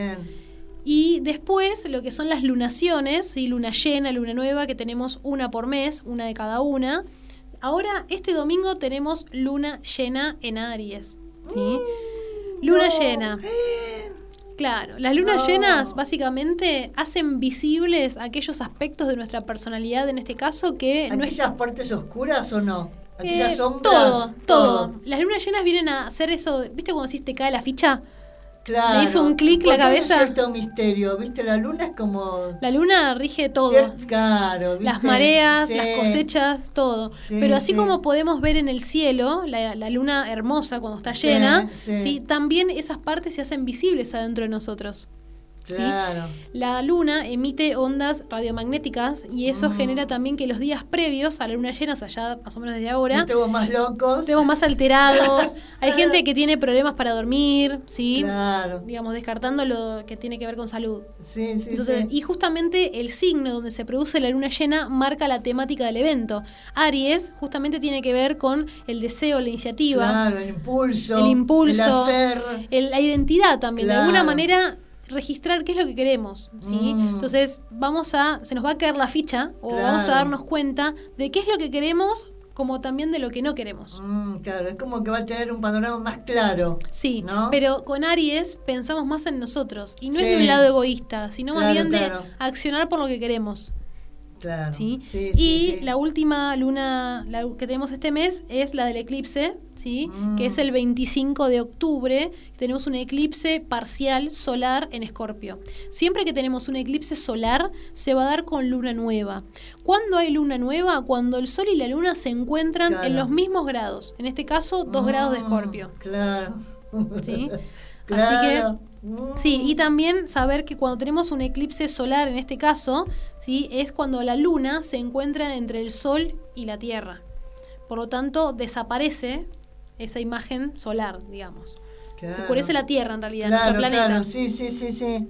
y después lo que son las lunaciones, ¿sí? luna llena, luna nueva, que tenemos una por mes, una de cada una. Ahora, este domingo tenemos luna llena en Aries. ¿sí? Mm, luna llena. Claro, las lunas llenas básicamente hacen visibles aquellos aspectos de nuestra personalidad, en este caso, que... ¿Aquellas partes oscuras o no? ¿Aquellas eh, sombras? Todo, todo, Las lunas llenas vienen a hacer eso, ¿viste cuando si te cae la ficha? Claro. Le hizo un clic la cabeza. Hay un cierto misterio, ¿viste? La luna es como. La luna rige todo. claro, Las mareas, las cosechas, todo. Pero así como podemos ver en el cielo, la, luna hermosa cuando está llena, sí, también esas partes se hacen visibles adentro de nosotros. La luna emite ondas radiomagnéticas y eso mm. genera también que los días previos a la luna llena, allá más o menos desde ahora, estemos más locos, estemos más alterados. Hay gente que tiene problemas para dormir, ¿sí? Digamos, descartando lo que tiene que ver con salud. Sí, sí, Y justamente el signo donde se produce la luna llena marca la temática del evento. Aries justamente tiene que ver con el deseo, la iniciativa. el impulso. El impulso. El hacer. la identidad también. De alguna manera registrar qué es lo que queremos, ¿sí? Mm. Entonces, vamos a, se nos va a caer la ficha o vamos a darnos cuenta de qué es lo que queremos como también de lo que no queremos. Mm, claro, es como que va a tener un panorama más claro. Sí, pero con Aries pensamos más en nosotros y no es de un lado egoísta, sino más bien de accionar por lo que queremos. Claro. ¿sí? y la última luna que tenemos este mes es la del eclipse, ¿sí? que es el 25 de octubre. Tenemos un eclipse parcial solar en Escorpio. Siempre que tenemos un eclipse solar, se va a dar con luna nueva. ¿Cuándo hay luna nueva? Cuando el sol y la luna se encuentran en los mismos grados. En este caso, dos grados de mm, Escorpio. Claro. ¿Sí? Así que Sí, y también saber que cuando tenemos un eclipse solar, en este caso, ¿sí? es cuando la luna se encuentra entre el Sol y la Tierra. Por lo tanto, desaparece esa imagen solar, digamos. Se oscurece la Tierra, en realidad, nuestro planeta. Claro, sí, sí, sí, sí.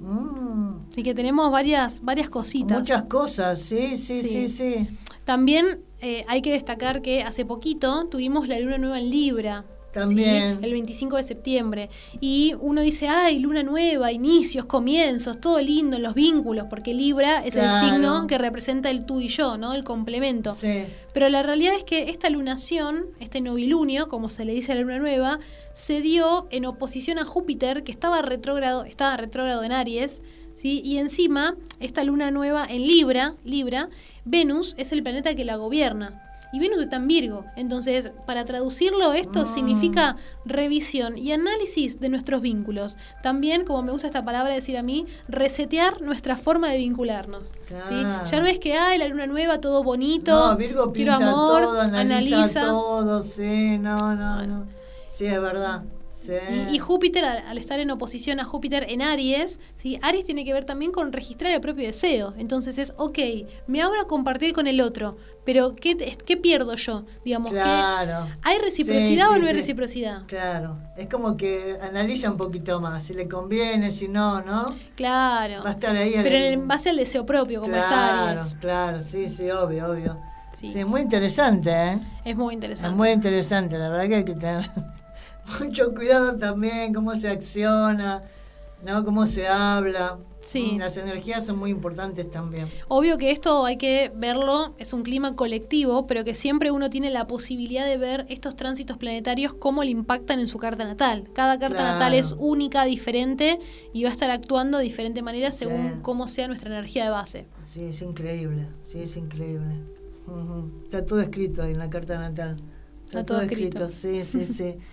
Mm. Así que tenemos varias, varias cositas. Muchas cosas, sí, sí, sí, sí. También eh, hay que destacar que hace poquito tuvimos la luna nueva en Libra. También. El 25 de septiembre. Y uno dice, ay, luna nueva, inicios, comienzos, todo lindo los vínculos, porque Libra es el signo que representa el tú y yo, ¿no? El complemento. Sí. Pero la realidad es que esta lunación, este novilunio, como se le dice a la luna nueva, se dio en oposición a Júpiter, que estaba retrógrado, estaba retrógrado en Aries, ¿sí? Y encima, esta luna nueva en Libra, Libra, Venus es el planeta que la gobierna y Venus está en Virgo. Entonces, para traducirlo, esto Ah. significa revisión y análisis de nuestros vínculos. También, como me gusta esta palabra decir a mí, resetear nuestra forma de vincularnos. ¿sí? Claro. Ya no es que, ay, la luna nueva, todo bonito, No, Virgo quiero amor, todo, analiza, analiza. todo, sí, no, no, Bueno. no. Sí, es verdad. Sí. Y, y Júpiter, al, al estar en oposición a Júpiter en Aries, ¿sí? Aries tiene que ver también con registrar el propio deseo. Entonces es, ok, me abro a compartir con el otro, pero ¿qué, qué pierdo yo? Digamos, ¿qué- Claro. ¿hay reciprocidad Sí, o no hay sí. reciprocidad? Claro. Es como que analiza un poquito más, si le conviene, si no, ¿no? Claclaro. Va a estar ahí. Pero en base al deseo propio, como claro, es Aries. Claro, sí, sí, obvio, obvio. Sí. Sí, muy interesante, ¿eh? Es muy Es interesante. muy interesante, la verdad que hay que tener mucho cuidado también, cómo se acciona, ¿no? Cómo se habla. Sí. Las energías son muy importantes también. Obvio que esto hay que verlo, es un clima colectivo, pero que siempre uno tiene la posibilidad de ver estos tránsitos planetarios, cómo le impactan en su carta natal. Cada carta Claro. natal es única, diferente, y va a estar actuando de diferente manera según Sí. cómo sea nuestra energía de base. Sí, es increíble, sí, es increíble. Está todo escrito ahí en la carta natal. Está todo escrito. sí, sí, sí.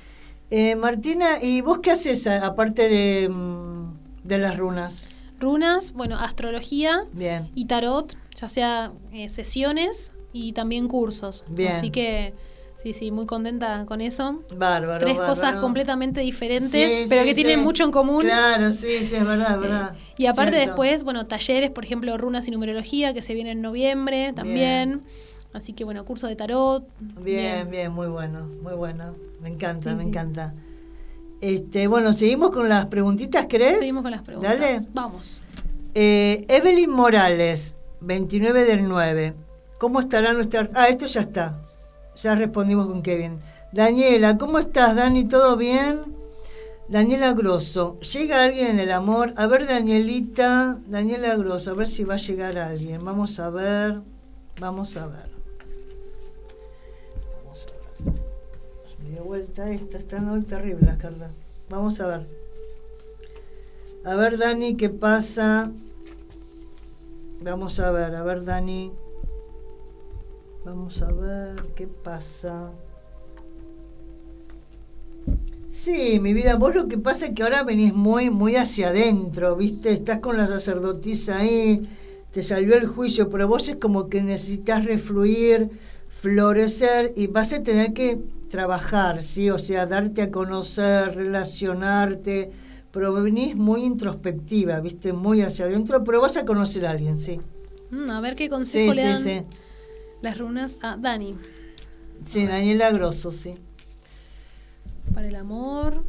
Eh, Martina, ¿y vos qué haces aparte de, mm, de las runas? Runas, bueno, astrología Bien. y tarot, ya sea eh, sesiones y también cursos. Bien. Así que, sí, sí, muy contenta con eso. Bárbaro. Tres bárbaro. cosas completamente diferentes, Sí, pero sí, que tienen sí. mucho en común. Claro, sí, sí, es verdad, es verdad. Y aparte Cierto. después, bueno, talleres, por ejemplo, runas y numerología, que se viene en noviembre también. Así que bueno, curso de tarot. Bien, bien, muy bueno, muy bueno. Me encanta, me encanta. Este, bueno, seguimos con las preguntitas, ¿crees? Seguimos con las preguntas. Dale. Vamos. Eh, Evelyn Morales, 29 del 9. ¿Cómo estará nuestra... Ah, esto ya está. Ya respondimos con Kevin. Daniela, ¿cómo estás, Dani? ¿Todo bien? Daniela Grosso, ¿llega alguien en el amor? A ver, Danielita, Daniela Grosso, a ver si va a llegar alguien. Vamos a ver, vamos a ver. Dio vuelta esta, están hoy terribles cartas. Vamos a ver. A ver, Dani, ¿qué pasa? Vamos a ver, a ver, Dani. Vamos a ver qué pasa. Sí, mi vida, vos lo que pasa es que ahora venís muy, muy hacia adentro, ¿viste? Estás con la sacerdotisa ahí, te salió el juicio, pero vos es como que necesitas refluir, florecer y vas a tener que trabajar, ¿sí? O sea, darte a conocer, relacionarte, pero venís muy introspectiva, ¿viste? Muy hacia adentro, pero vas a conocer a alguien, sí. Mm, a ver qué Sí, consejo le sí, dan sí. las runas a Dani. Sí, Daniela Grosso, sí. Para el amor.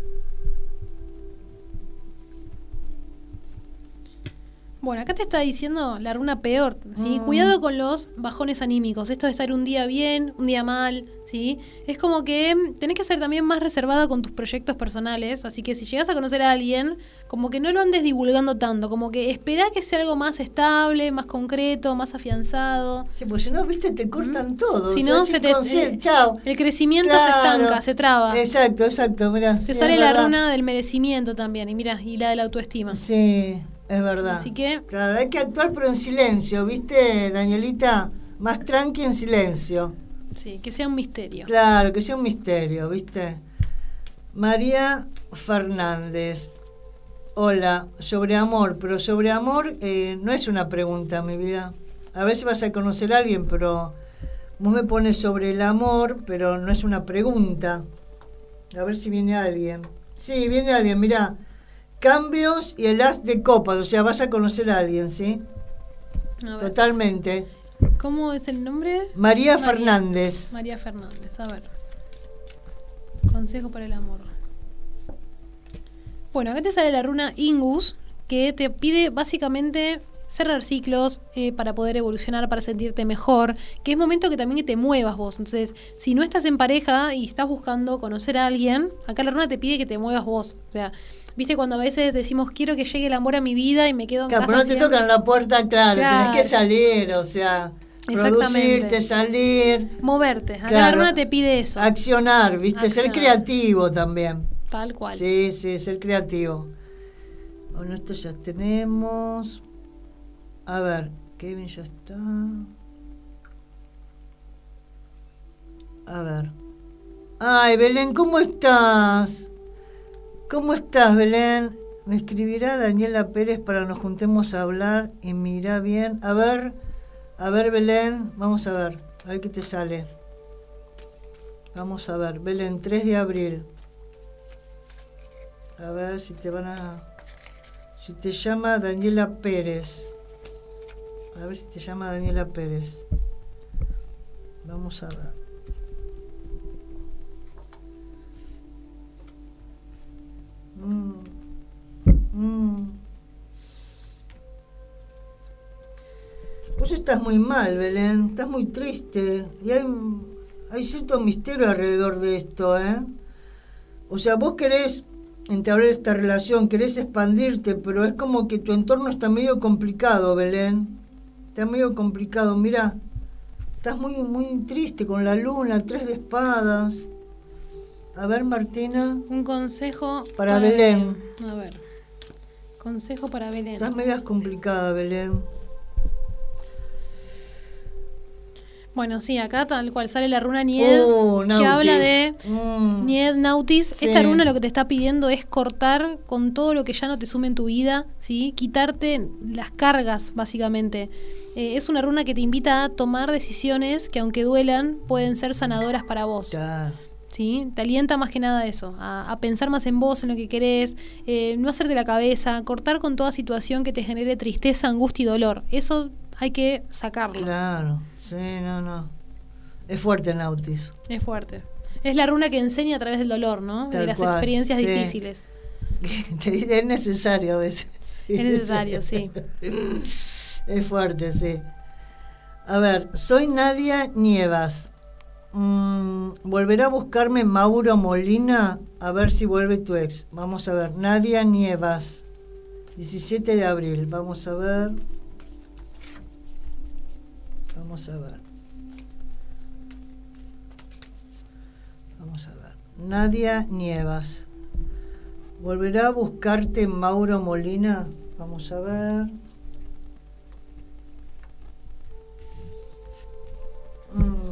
Bueno, acá te está diciendo la runa peor, ¿sí? Mm. Cuidado con los bajones anímicos. Esto de estar un día bien, un día mal, ¿sí? Es como que mm, tenés que ser también más reservada con tus proyectos personales. Así que si llegas a conocer a alguien, como que no lo andes divulgando tanto. Como que espera que sea algo más estable, más concreto, más afianzado. Sí, pues si no, viste, te cortan todo. Si o sea, no, se te, eh, Chao. el crecimiento se estanca, se traba. Exacto, exacto, mirá. Te sí, sale la runa del merecimiento también, y mira, y la de la autoestima. Sí, es verdad. Así que- Claro, hay que actuar pero en silencio, ¿viste, Danielita? Más tranqui en silencio. Sí, que sea un misterio. Claro, que sea un misterio, ¿viste? María Fernández. Hola, sobre amor, pero sobre amor eh, no es una pregunta, mi vida. A ver si vas a conocer a alguien, pero vos me pones sobre el amor, pero no es una pregunta. A ver si viene alguien. Sí, viene alguien, mirá. Cambios y el as de copas, o sea, vas a conocer a alguien, ¿sí? A Totalmente. ¿Cómo es el nombre? María, María. Fernández. María Fernández, a ver. Consejo para el amor. Bueno, acá te sale la runa Ingus, que te pide básicamente cerrar ciclos eh, para poder evolucionar, para sentirte mejor, que es momento que también que te muevas vos. Entonces, si no estás en pareja y estás buscando conocer a alguien, acá la runa te pide que te muevas vos. O sea, viste cuando a veces decimos quiero que llegue el amor a mi vida y me quedo en Claro, casa pero no te siempre"? tocan la puerta, claro, Claro. tenés que salir, o sea, producirte, salir, Moverte. Claro. runa te pide eso. accionar, ¿viste? Ser creativo también. Tal cual. Sí, sí, ser creativo. Bueno, esto ya tenemos. A ver, Kevin ya está. A ver. Ay, Belén, ¿cómo estás? ¿Cómo estás, Belén? Me escribirá Daniela Pérez para nos juntemos a hablar y mira bien. A ver, a ver, Belén, vamos a ver, a ver qué te sale. Vamos a ver, Belén, 3 de abril. A ver si te van a. Si te llama Daniela Pérez. A ver si te llama Daniela Pérez. Vamos a ver. Mm. Mm. Vos estás muy mal, Belén. Estás muy triste. Y hay, hay cierto misterio alrededor de esto, ¿eh? O sea, vos querés entablar esta relación, querés expandirte, pero es como que tu entorno está medio complicado, Belén. Está medio complicado. Mira, estás muy, muy triste con la luna, tres de espadas. A ver, Martina, Un consejo Para Belén. A ver. Consejo para Belén. estás medio complicada, Belén. Bueno, sí, acá tal cual sale la runa Nied, Oh, que habla de Mm. Nied Nautis. Sí. Esta runa lo que te está pidiendo es cortar con todo lo que ya no te sume en tu vida, ¿sí? Quitarte las cargas, básicamente. Eh, es una runa que te invita a tomar decisiones que, aunque duelan, pueden ser sanadoras para vos. Claro. ¿Sí? Te alienta más que nada a eso, a, a pensar más en vos, en lo que querés, eh, no hacerte la cabeza, cortar con toda situación que te genere tristeza, angustia y dolor. Eso hay que sacarlo. Claro, sí, no, no. Es fuerte Nautis. Es fuerte. Es la runa que enseña a través del dolor, ¿no? Tal de las cual, experiencias sí. difíciles. Es necesario a veces. Es necesario, sí. Es fuerte, sí. A ver, soy Nadia Nievas. Mm, ¿Volverá a buscarme Mauro Molina? A ver si vuelve tu ex. Vamos a ver. Nadia Nievas. 17 de abril. Vamos a ver. Vamos a ver. Vamos a ver. Nadia Nievas. ¿Volverá a buscarte Mauro Molina? Vamos a ver. Mm.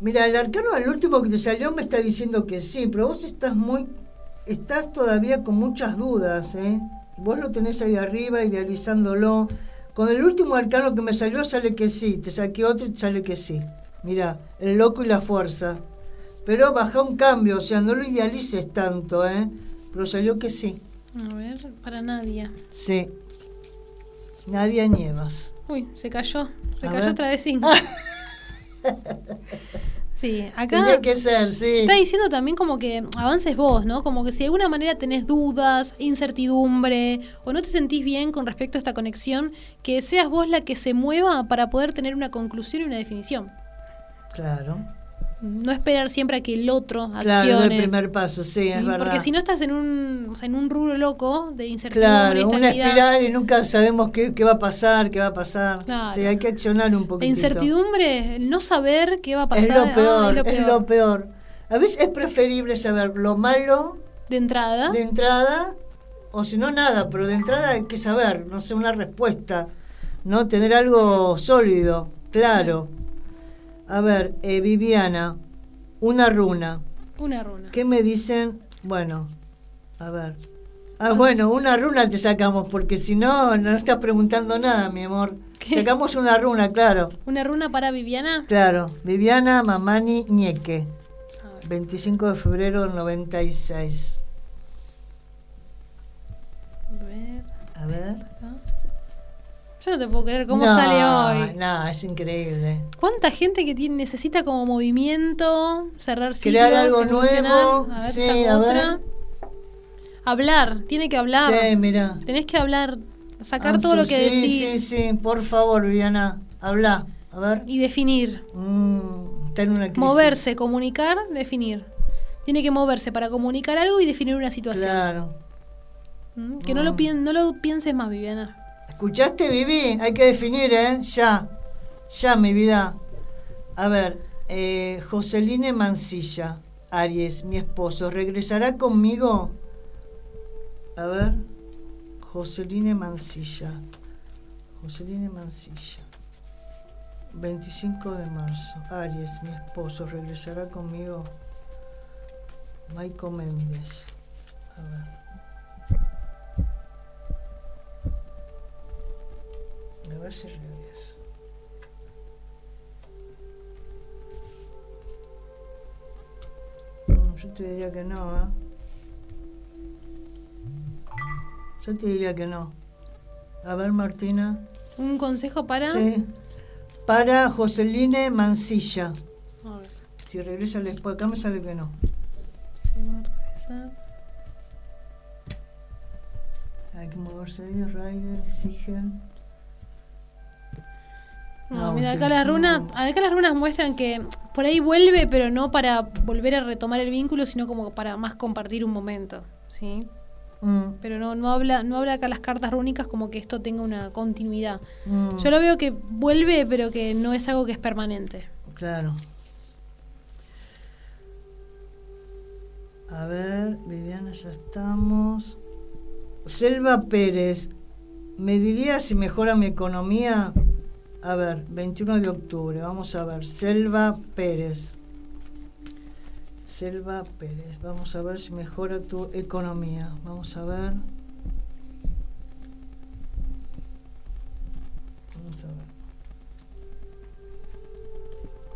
Mira, el arcano el último que te salió me está diciendo que sí, pero vos estás muy, estás todavía con muchas dudas, ¿eh? Vos lo tenés ahí arriba idealizándolo. Con el último arcano que me salió sale que sí, te saqué otro y sale que sí. Mira, el loco y la fuerza. Pero baja un cambio, o sea, no lo idealices tanto, ¿eh? Pero salió que sí. A ver, para Nadia. Sí. Nadia Nievas. Uy, se cayó. Se A cayó ver. otra vez cinco. sí, acá Tendría que ser, sí. está diciendo también como que avances vos, ¿no? Como que si de alguna manera tenés dudas, incertidumbre o no te sentís bien con respecto a esta conexión, que seas vos la que se mueva para poder tener una conclusión y una definición. Claro. No esperar siempre a que el otro Claro, accione. el primer paso, sí, es ¿sí? verdad. Porque si no estás en un, o sea, en un rubro loco de incertidumbre, Claro, una espiral y nunca sabemos qué, qué va a pasar, qué va a pasar. Claro. Sí, hay que accionar un La poquito. incertidumbre, el no saber qué va a pasar, Es lo ah, peor, es lo es lo peor. A veces es preferible saber lo malo De entrada, de entrada, o si no nada, pero de entrada hay que saber, no sé, una respuesta, no tener algo sólido, claro. A ver, eh, Viviana, una runa. una runa. ¿Qué me dicen? Bueno, a ver. Ah, bueno, una runa te sacamos, porque si no, no estás preguntando nada, mi amor. ¿Qué? Sacamos una runa, claro. Una runa para Viviana. Claro, Viviana Mamani Ñeque, A ver, 25 de febrero del 96. a ver, A ver. Yo no te puedo creer cómo No, sale hoy. No, es increíble. ¿Cuánta gente que tiene, necesita como movimiento, cerrar ciclos, Crear algo nuevo, A ver, sí, a otra. ver. Hablar, tiene que hablar. Sí, mira. Tenés que hablar sacar todo lo que sí, decís. Sí, sí, por favor, Viviana, habla. A ver. Y definir. Mm, una crisis. Moverse, comunicar, definir. Tiene que moverse para comunicar algo y definir una situación. Claro. ¿Mm? Que no, lo Mm. no lo pienses más, Viviana. ¿Escuchaste, Vivi? Hay que definir, ¿eh? Ya. Ya, mi vida. A ver, eh, Joseline Mancilla, Aries, mi esposo, ¿regresará conmigo? A ver, Joseline Mancilla. Joseline Mancilla. 25 de marzo. Aries, mi esposo, ¿regresará conmigo? Maico Méndez. A ver. A ver si regresa. Mm, Yo te diría que no, ¿eh? Yo te diría que no. A ver, Martina. Un consejo para. Sí. Para Joseline Mancilla. A ver, Si regresa el después, acá me sale que no. si va a regresar. Hay que moverse ahí, Ryder, Sigen. No, mira, acá las runas, acá las runas muestran que por ahí vuelve, pero no para volver a retomar el vínculo, sino como para más compartir un momento, ¿sí? Mm, Pero no, no habla, no habla acá las cartas rúnicas como que esto tenga una continuidad. mm, Yo lo veo que vuelve, pero que no es algo que es permanente. Claro. A ver, Viviana, ya estamos. Selva Pérez, ¿me diría si mejora mi economía? A ver, 21 de octubre, vamos a ver. Selva Pérez. Selva Pérez, vamos a ver si mejora tu economía. Vamos a ver. Vamos a ver.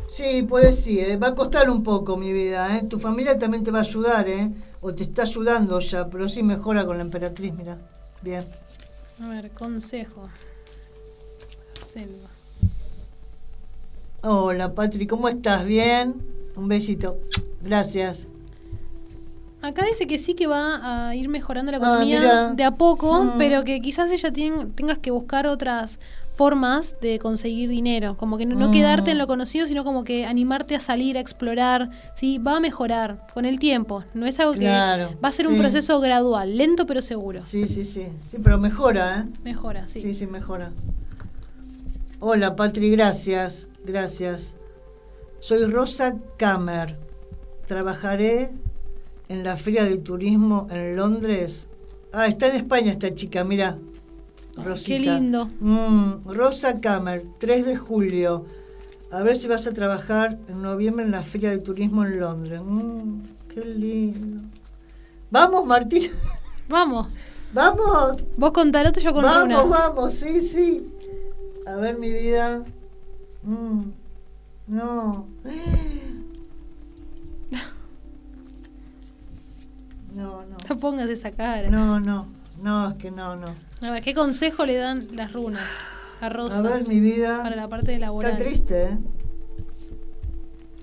Sí, puede sí, ¿eh? va a costar un poco mi vida, ¿eh? Tu familia también te va a ayudar, ¿eh? O te está ayudando ya, pero sí mejora con la emperatriz, mira. Bien. A ver, consejo. Selva. Hola, Patri, ¿cómo estás? ¿Bien? Un besito. Gracias. Acá dice que sí que va a ir mejorando la Ah, economía de a poco, Mm. pero que quizás ella tien- tengas que buscar otras formas de conseguir dinero, como que no, no Mm. quedarte en lo conocido, sino como que animarte a salir, a explorar, sí, va a mejorar con el tiempo, no es algo Claro, que va a ser un proceso gradual, lento pero seguro. Sí, sí, sí. Sí, pero mejora, ¿eh? Mejora, sí. Sí, sí, mejora. Hola, Patri, gracias. Gracias. Soy Rosa Kammer. Trabajaré en la Feria de Turismo en Londres. Ah, está en España esta chica, mira. Rosita. qué lindo. Mm, Rosa Kammer, 3 de julio. A ver si vas a trabajar en noviembre en la Feria de Turismo en Londres. Mm, qué lindo. Vamos, Martín. Vamos, Vamos. vos con tarot yo con Vamos, vamos, sí, sí. A ver mi vida. Mm, no. No, no. No pongas esa cara. No, no. No, es que no, no. A ver, ¿qué consejo le dan las runas a Rosa A ver mi vida. para la parte de laboral? Está triste, ¿eh?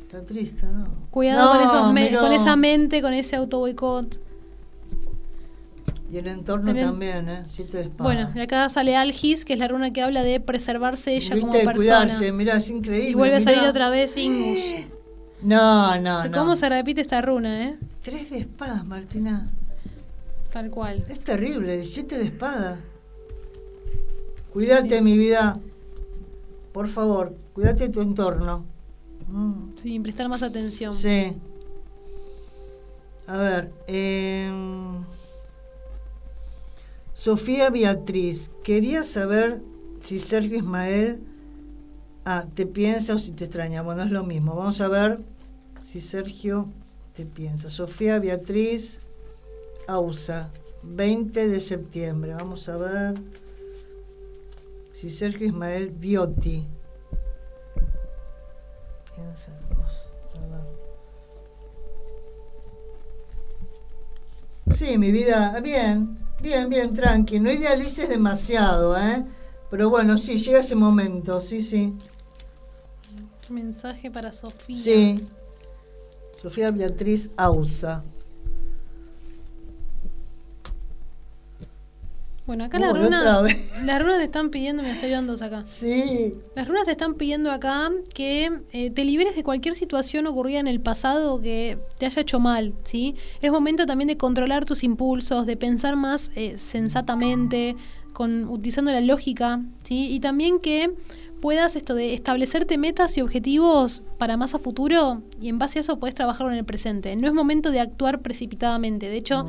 Está triste, ¿no? Cuidado No, con, esos me- con esa mente, con ese auto boicot. Y el entorno también, ¿eh? Siete de espadas. Bueno, y acá sale Algis, que es la runa que habla de preservarse ella como Viste, de persona. cuidarse, mirá, es increíble. y vuelve a salir otra vez Ingus. No, no, no. ¿Cómo se repite esta runa, eh? Tres de espadas, Martina. Tal cual. Es terrible, siete de espada. Cuídate, mi vida. Por favor, cuídate de tu entorno. Mm, Sí, prestar más atención. Sí. A ver. em, Sofía Beatriz, quería saber si Sergio Ismael ah, te piensa o si te extraña. Bueno, es lo mismo. Vamos a ver si Sergio te piensa. Sofía Beatriz Ausa, 20 de septiembre. Vamos a ver si Sergio Ismael Biotti. Piensa. Sí, mi vida, bien, bien, bien, tranqui. No idealices demasiado, ¿eh? Pero bueno, sí, llega ese momento, sí, sí. Mensaje para Sofía. Sí. Sofía Beatriz Ausa. Bueno, acá las runas, las runas te están pidiendo, me estoy dando acá. Sí. Las runas te están pidiendo acá que eh, te liberes de cualquier situación ocurrida en el pasado que te haya hecho mal, ¿sí? Es momento también de controlar tus impulsos, de pensar más eh, sensatamente, con, utilizando la lógica, ¿sí? Y también que puedas esto de establecerte metas y objetivos para más a futuro y en base a eso puedes trabajar en el presente. No es momento de actuar precipitadamente. De hecho,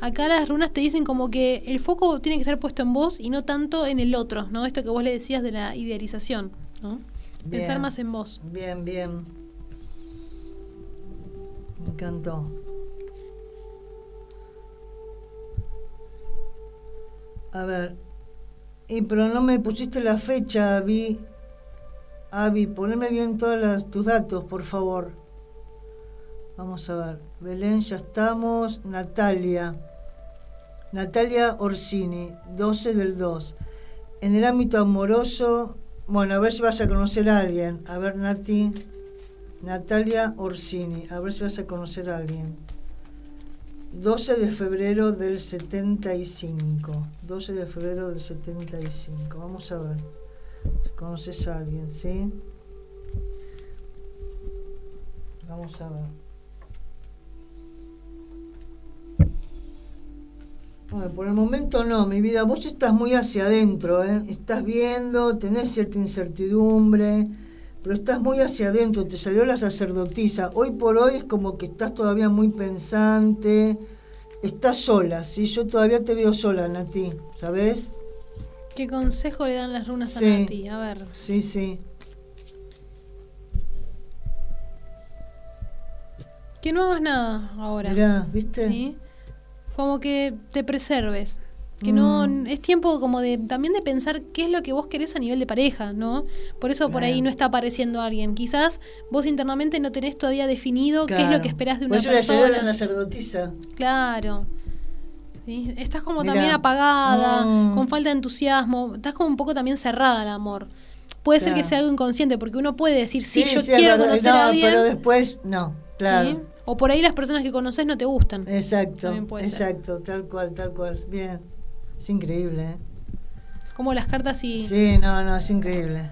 acá las runas te dicen como que el foco tiene que ser puesto en vos y no tanto en el otro, ¿no? Esto que vos le decías de la idealización, ¿no? Pensar más en vos. Bien, bien. Me encantó. A ver. Y pero no me pusiste la fecha, Avi. Avi, poneme bien todos tus datos, por favor. Vamos a ver. Belén, ya estamos. Natalia. Natalia Orsini, 12 del 2. En el ámbito amoroso, bueno, a ver si vas a conocer a alguien. A ver, Nati. Natalia Orsini, a ver si vas a conocer a alguien. 12 de febrero del 75. 12 de febrero del 75. Vamos a ver conoces a alguien, ¿sí? Vamos a ver. Bueno, por el momento no, mi vida. Vos estás muy hacia adentro, ¿eh? Estás viendo, tenés cierta incertidumbre, pero estás muy hacia adentro. Te salió la sacerdotisa. Hoy por hoy es como que estás todavía muy pensante. Estás sola, ¿sí? Yo todavía te veo sola, Nati, ¿sabes? ¿Qué consejo le dan las runas Sí. a Nati? A ver. Sí, sí. Que no hagas nada ahora. Mirá, ¿viste? ¿sí? Como que te preserves. Que no Mm. es tiempo como de también de pensar qué es lo que vos querés a nivel de pareja, ¿no? Por eso por ahí no está apareciendo alguien. Quizás vos internamente no tenés todavía definido qué es lo que esperás de Por una eso le salió la persona. sacerdotisa. Claro. ¿Sí? Estás como Mirá. también apagada, Mm. con falta de entusiasmo, estás como un poco también cerrada al amor. Puede ser que sea algo inconsciente, porque uno puede decir, sí, yo quiero verdad. conocer no, a alguien, pero después no, claro. ¿sí? o por ahí las personas que conoces no te gustan. Exacto, También puede ser. exacto, tal cual, tal cual. Bien. Es increíble, ¿eh? Como las cartas y... Sí, no, no, es increíble.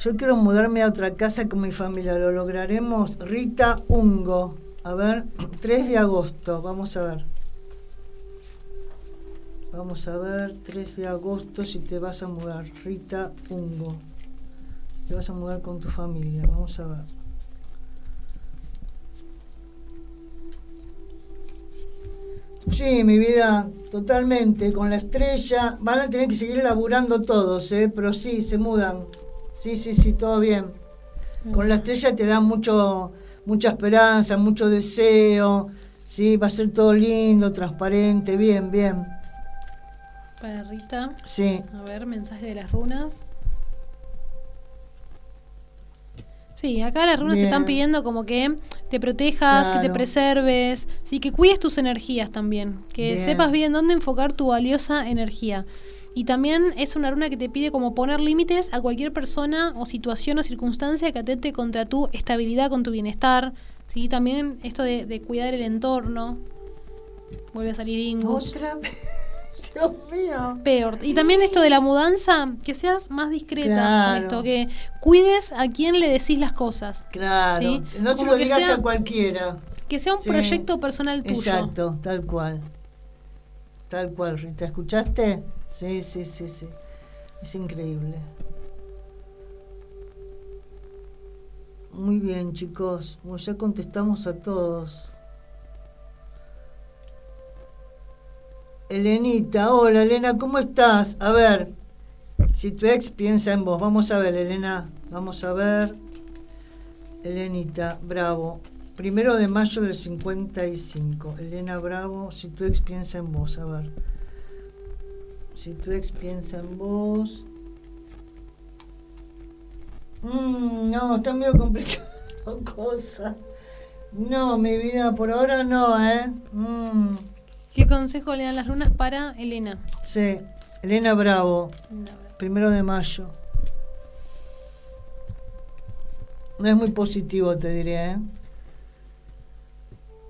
Yo quiero mudarme a otra casa con mi familia. ¿Lo lograremos? Rita Ungo. A ver, 3 de agosto. Vamos a ver. Vamos a ver, 3 de agosto si te vas a mudar. Rita Ungo. Te vas a mudar con tu familia. Vamos a ver. Sí, mi vida, totalmente. Con la estrella van a tener que seguir laburando todos, ¿eh? pero sí, se mudan. Sí, sí, sí, todo bien. Con la estrella te da mucho, mucha esperanza, mucho deseo. Sí, va a ser todo lindo, transparente, bien, bien. Para Rita, Sí, a ver, mensaje de las runas. Sí, acá las runas te están pidiendo como que te protejas, que te preserves, sí, que cuides tus energías también, que Bien. sepas bien dónde enfocar tu valiosa energía. Y también es una runa que te pide como poner límites a cualquier persona o situación o circunstancia que atente contra tu estabilidad, con tu bienestar. ¿sí? También esto de, de cuidar el entorno. Vuelve a salir Ingus. otra vez. Dios mío. Peor. Y también esto de la mudanza, que seas más discreta Claro. con esto, que cuides a quién le decís las cosas. Claro, Sí, no se como lo que digas sea- a cualquiera. Que sea un Sí. proyecto personal tuyo. Exacto, tal cual. Tal cual, Rita. ¿Escuchaste? Sí, sí, sí, sí. Es increíble. Muy bien, chicos. Bueno, ya contestamos a todos. Elenita, hola Elena, ¿cómo estás? A ver, si tu ex piensa en vos. Vamos a ver, Elena. Vamos a ver. Elenita, bravo. Primero de mayo del 55. Elena Bravo, si tu ex piensa en vos, a ver. Si tu ex piensa en vos. Mm, no, está medio complicado cosa. No, mi vida, por ahora no, ¿eh? Mm, ¿Qué consejo le dan las runas para Elena? sí, Elena Bravo, Elena Bravo. primero de mayo. No es muy positivo, te diré, ¿eh?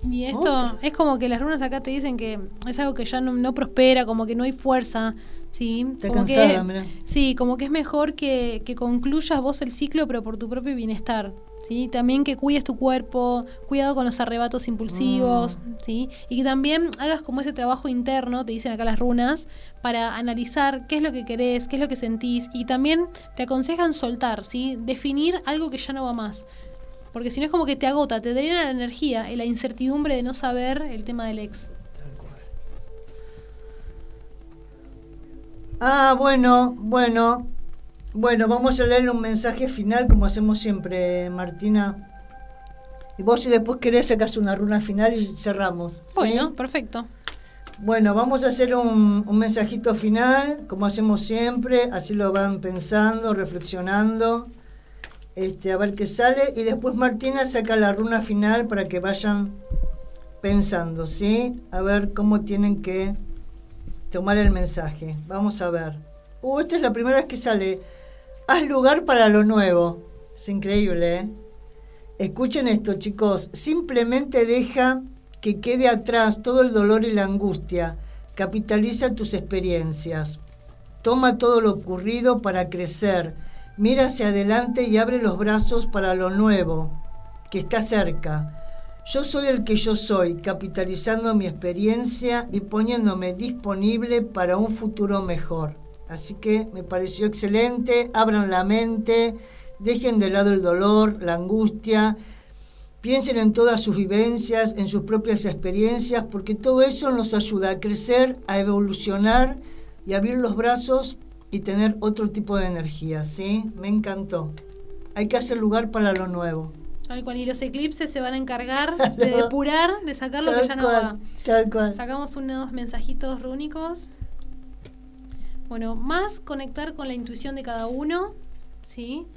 Y esto es como que las runas acá te dicen que es algo que ya no, prospera, como que no hay fuerza. ¿sí? como cansada, que, Sí, como que es mejor que, que concluyas vos el ciclo, pero por tu propio bienestar. ¿Sí? También que cuides tu cuerpo, cuidado con los arrebatos impulsivos, mm. ¿sí? Y que también hagas como ese trabajo interno, te dicen acá las runas, para analizar qué es lo que querés, qué es lo que sentís, y también te aconsejan soltar, ¿sí? Definir algo que ya no va más. Porque si no es como que te agota, te drena la energía y la incertidumbre de no saber el tema del ex. Ah, bueno, bueno, bueno, vamos a leer un mensaje final como hacemos siempre, Martina. Y vos si después querés sacas una runa final y cerramos. Bueno, perfecto. Bueno, vamos a hacer un, mensajito final, como hacemos siempre, así lo van pensando, reflexionando, este, a ver qué sale. Y después Martina saca la runa final para que vayan pensando, ¿sí? A ver cómo tienen que tomar el mensaje. Vamos a ver. Uh, esta es la primera vez que sale. Haz lugar para lo nuevo. Es increíble, ¿eh? Escuchen esto, chicos. Simplemente deja que quede atrás todo el dolor y la angustia. Capitaliza tus experiencias. Toma todo lo ocurrido para crecer. Mira hacia adelante y abre los brazos para lo nuevo, que está cerca. Yo soy el que yo soy, capitalizando mi experiencia y poniéndome disponible para un futuro mejor. Así que me pareció excelente, abran la mente, dejen de lado el dolor, la angustia, piensen en todas sus vivencias, en sus propias experiencias, porque todo eso nos ayuda a crecer, a evolucionar y abrir los brazos y tener otro tipo de energía, ¿sí? Me encantó. Hay que hacer lugar para lo nuevo. Tal cual, y los eclipses se van a encargar de depurar, de sacar lo que ya no va. Tal cual. Sacamos unos mensajitos rúnicos. Bueno, más conectar con la intuición de cada uno, ¿sí?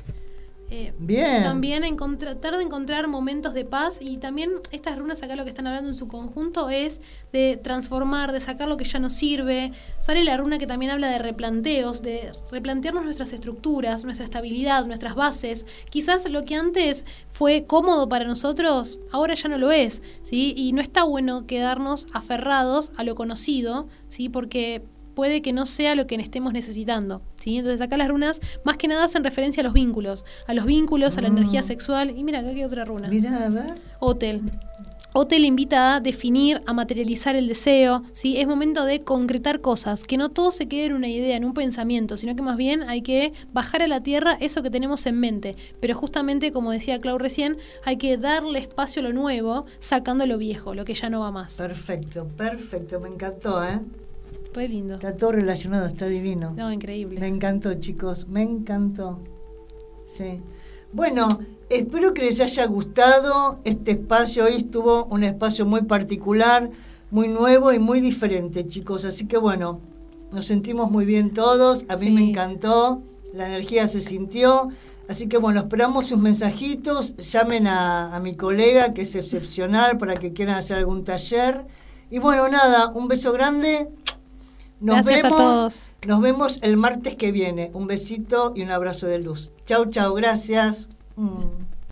Eh, Bien. También encontrar, tratar de encontrar momentos de paz y también estas runas acá lo que están hablando en su conjunto es de transformar, de sacar lo que ya no sirve. Sale la runa que también habla de replanteos, de replantearnos nuestras estructuras, nuestra estabilidad, nuestras bases. Quizás lo que antes fue cómodo para nosotros, ahora ya no lo es, ¿sí? Y no está bueno quedarnos aferrados a lo conocido, ¿sí? Porque puede que no sea lo que estemos necesitando. ¿sí? Entonces acá las runas más que nada hacen referencia a los vínculos, a los vínculos, a la energía mm. sexual. Y mira, acá hay otra runa. Mira, a ver. Hotel. Hotel invita a definir, a materializar el deseo, ¿sí? Es momento de concretar cosas, que no todo se quede en una idea, en un pensamiento, sino que más bien hay que bajar a la tierra eso que tenemos en mente. Pero justamente, como decía Clau recién, hay que darle espacio a lo nuevo, sacando lo viejo, lo que ya no va más. Perfecto, perfecto, me encantó, ¿eh? Re lindo. Está todo relacionado, está divino. No, increíble. Me encantó, chicos, me encantó. Sí. Bueno, espero que les haya gustado este espacio. Hoy estuvo un espacio muy particular, muy nuevo y muy diferente, chicos. Así que bueno, nos sentimos muy bien todos. A mí me encantó. La energía se sintió. Así que bueno, esperamos sus mensajitos. Llamen a, a mi colega, que es excepcional, para que quieran hacer algún taller. Y bueno, nada, un beso grande. Nos Gracias vemos, a todos. Nos vemos el martes que viene. Un besito y un abrazo de luz. Chau, chau, gracias. Mm.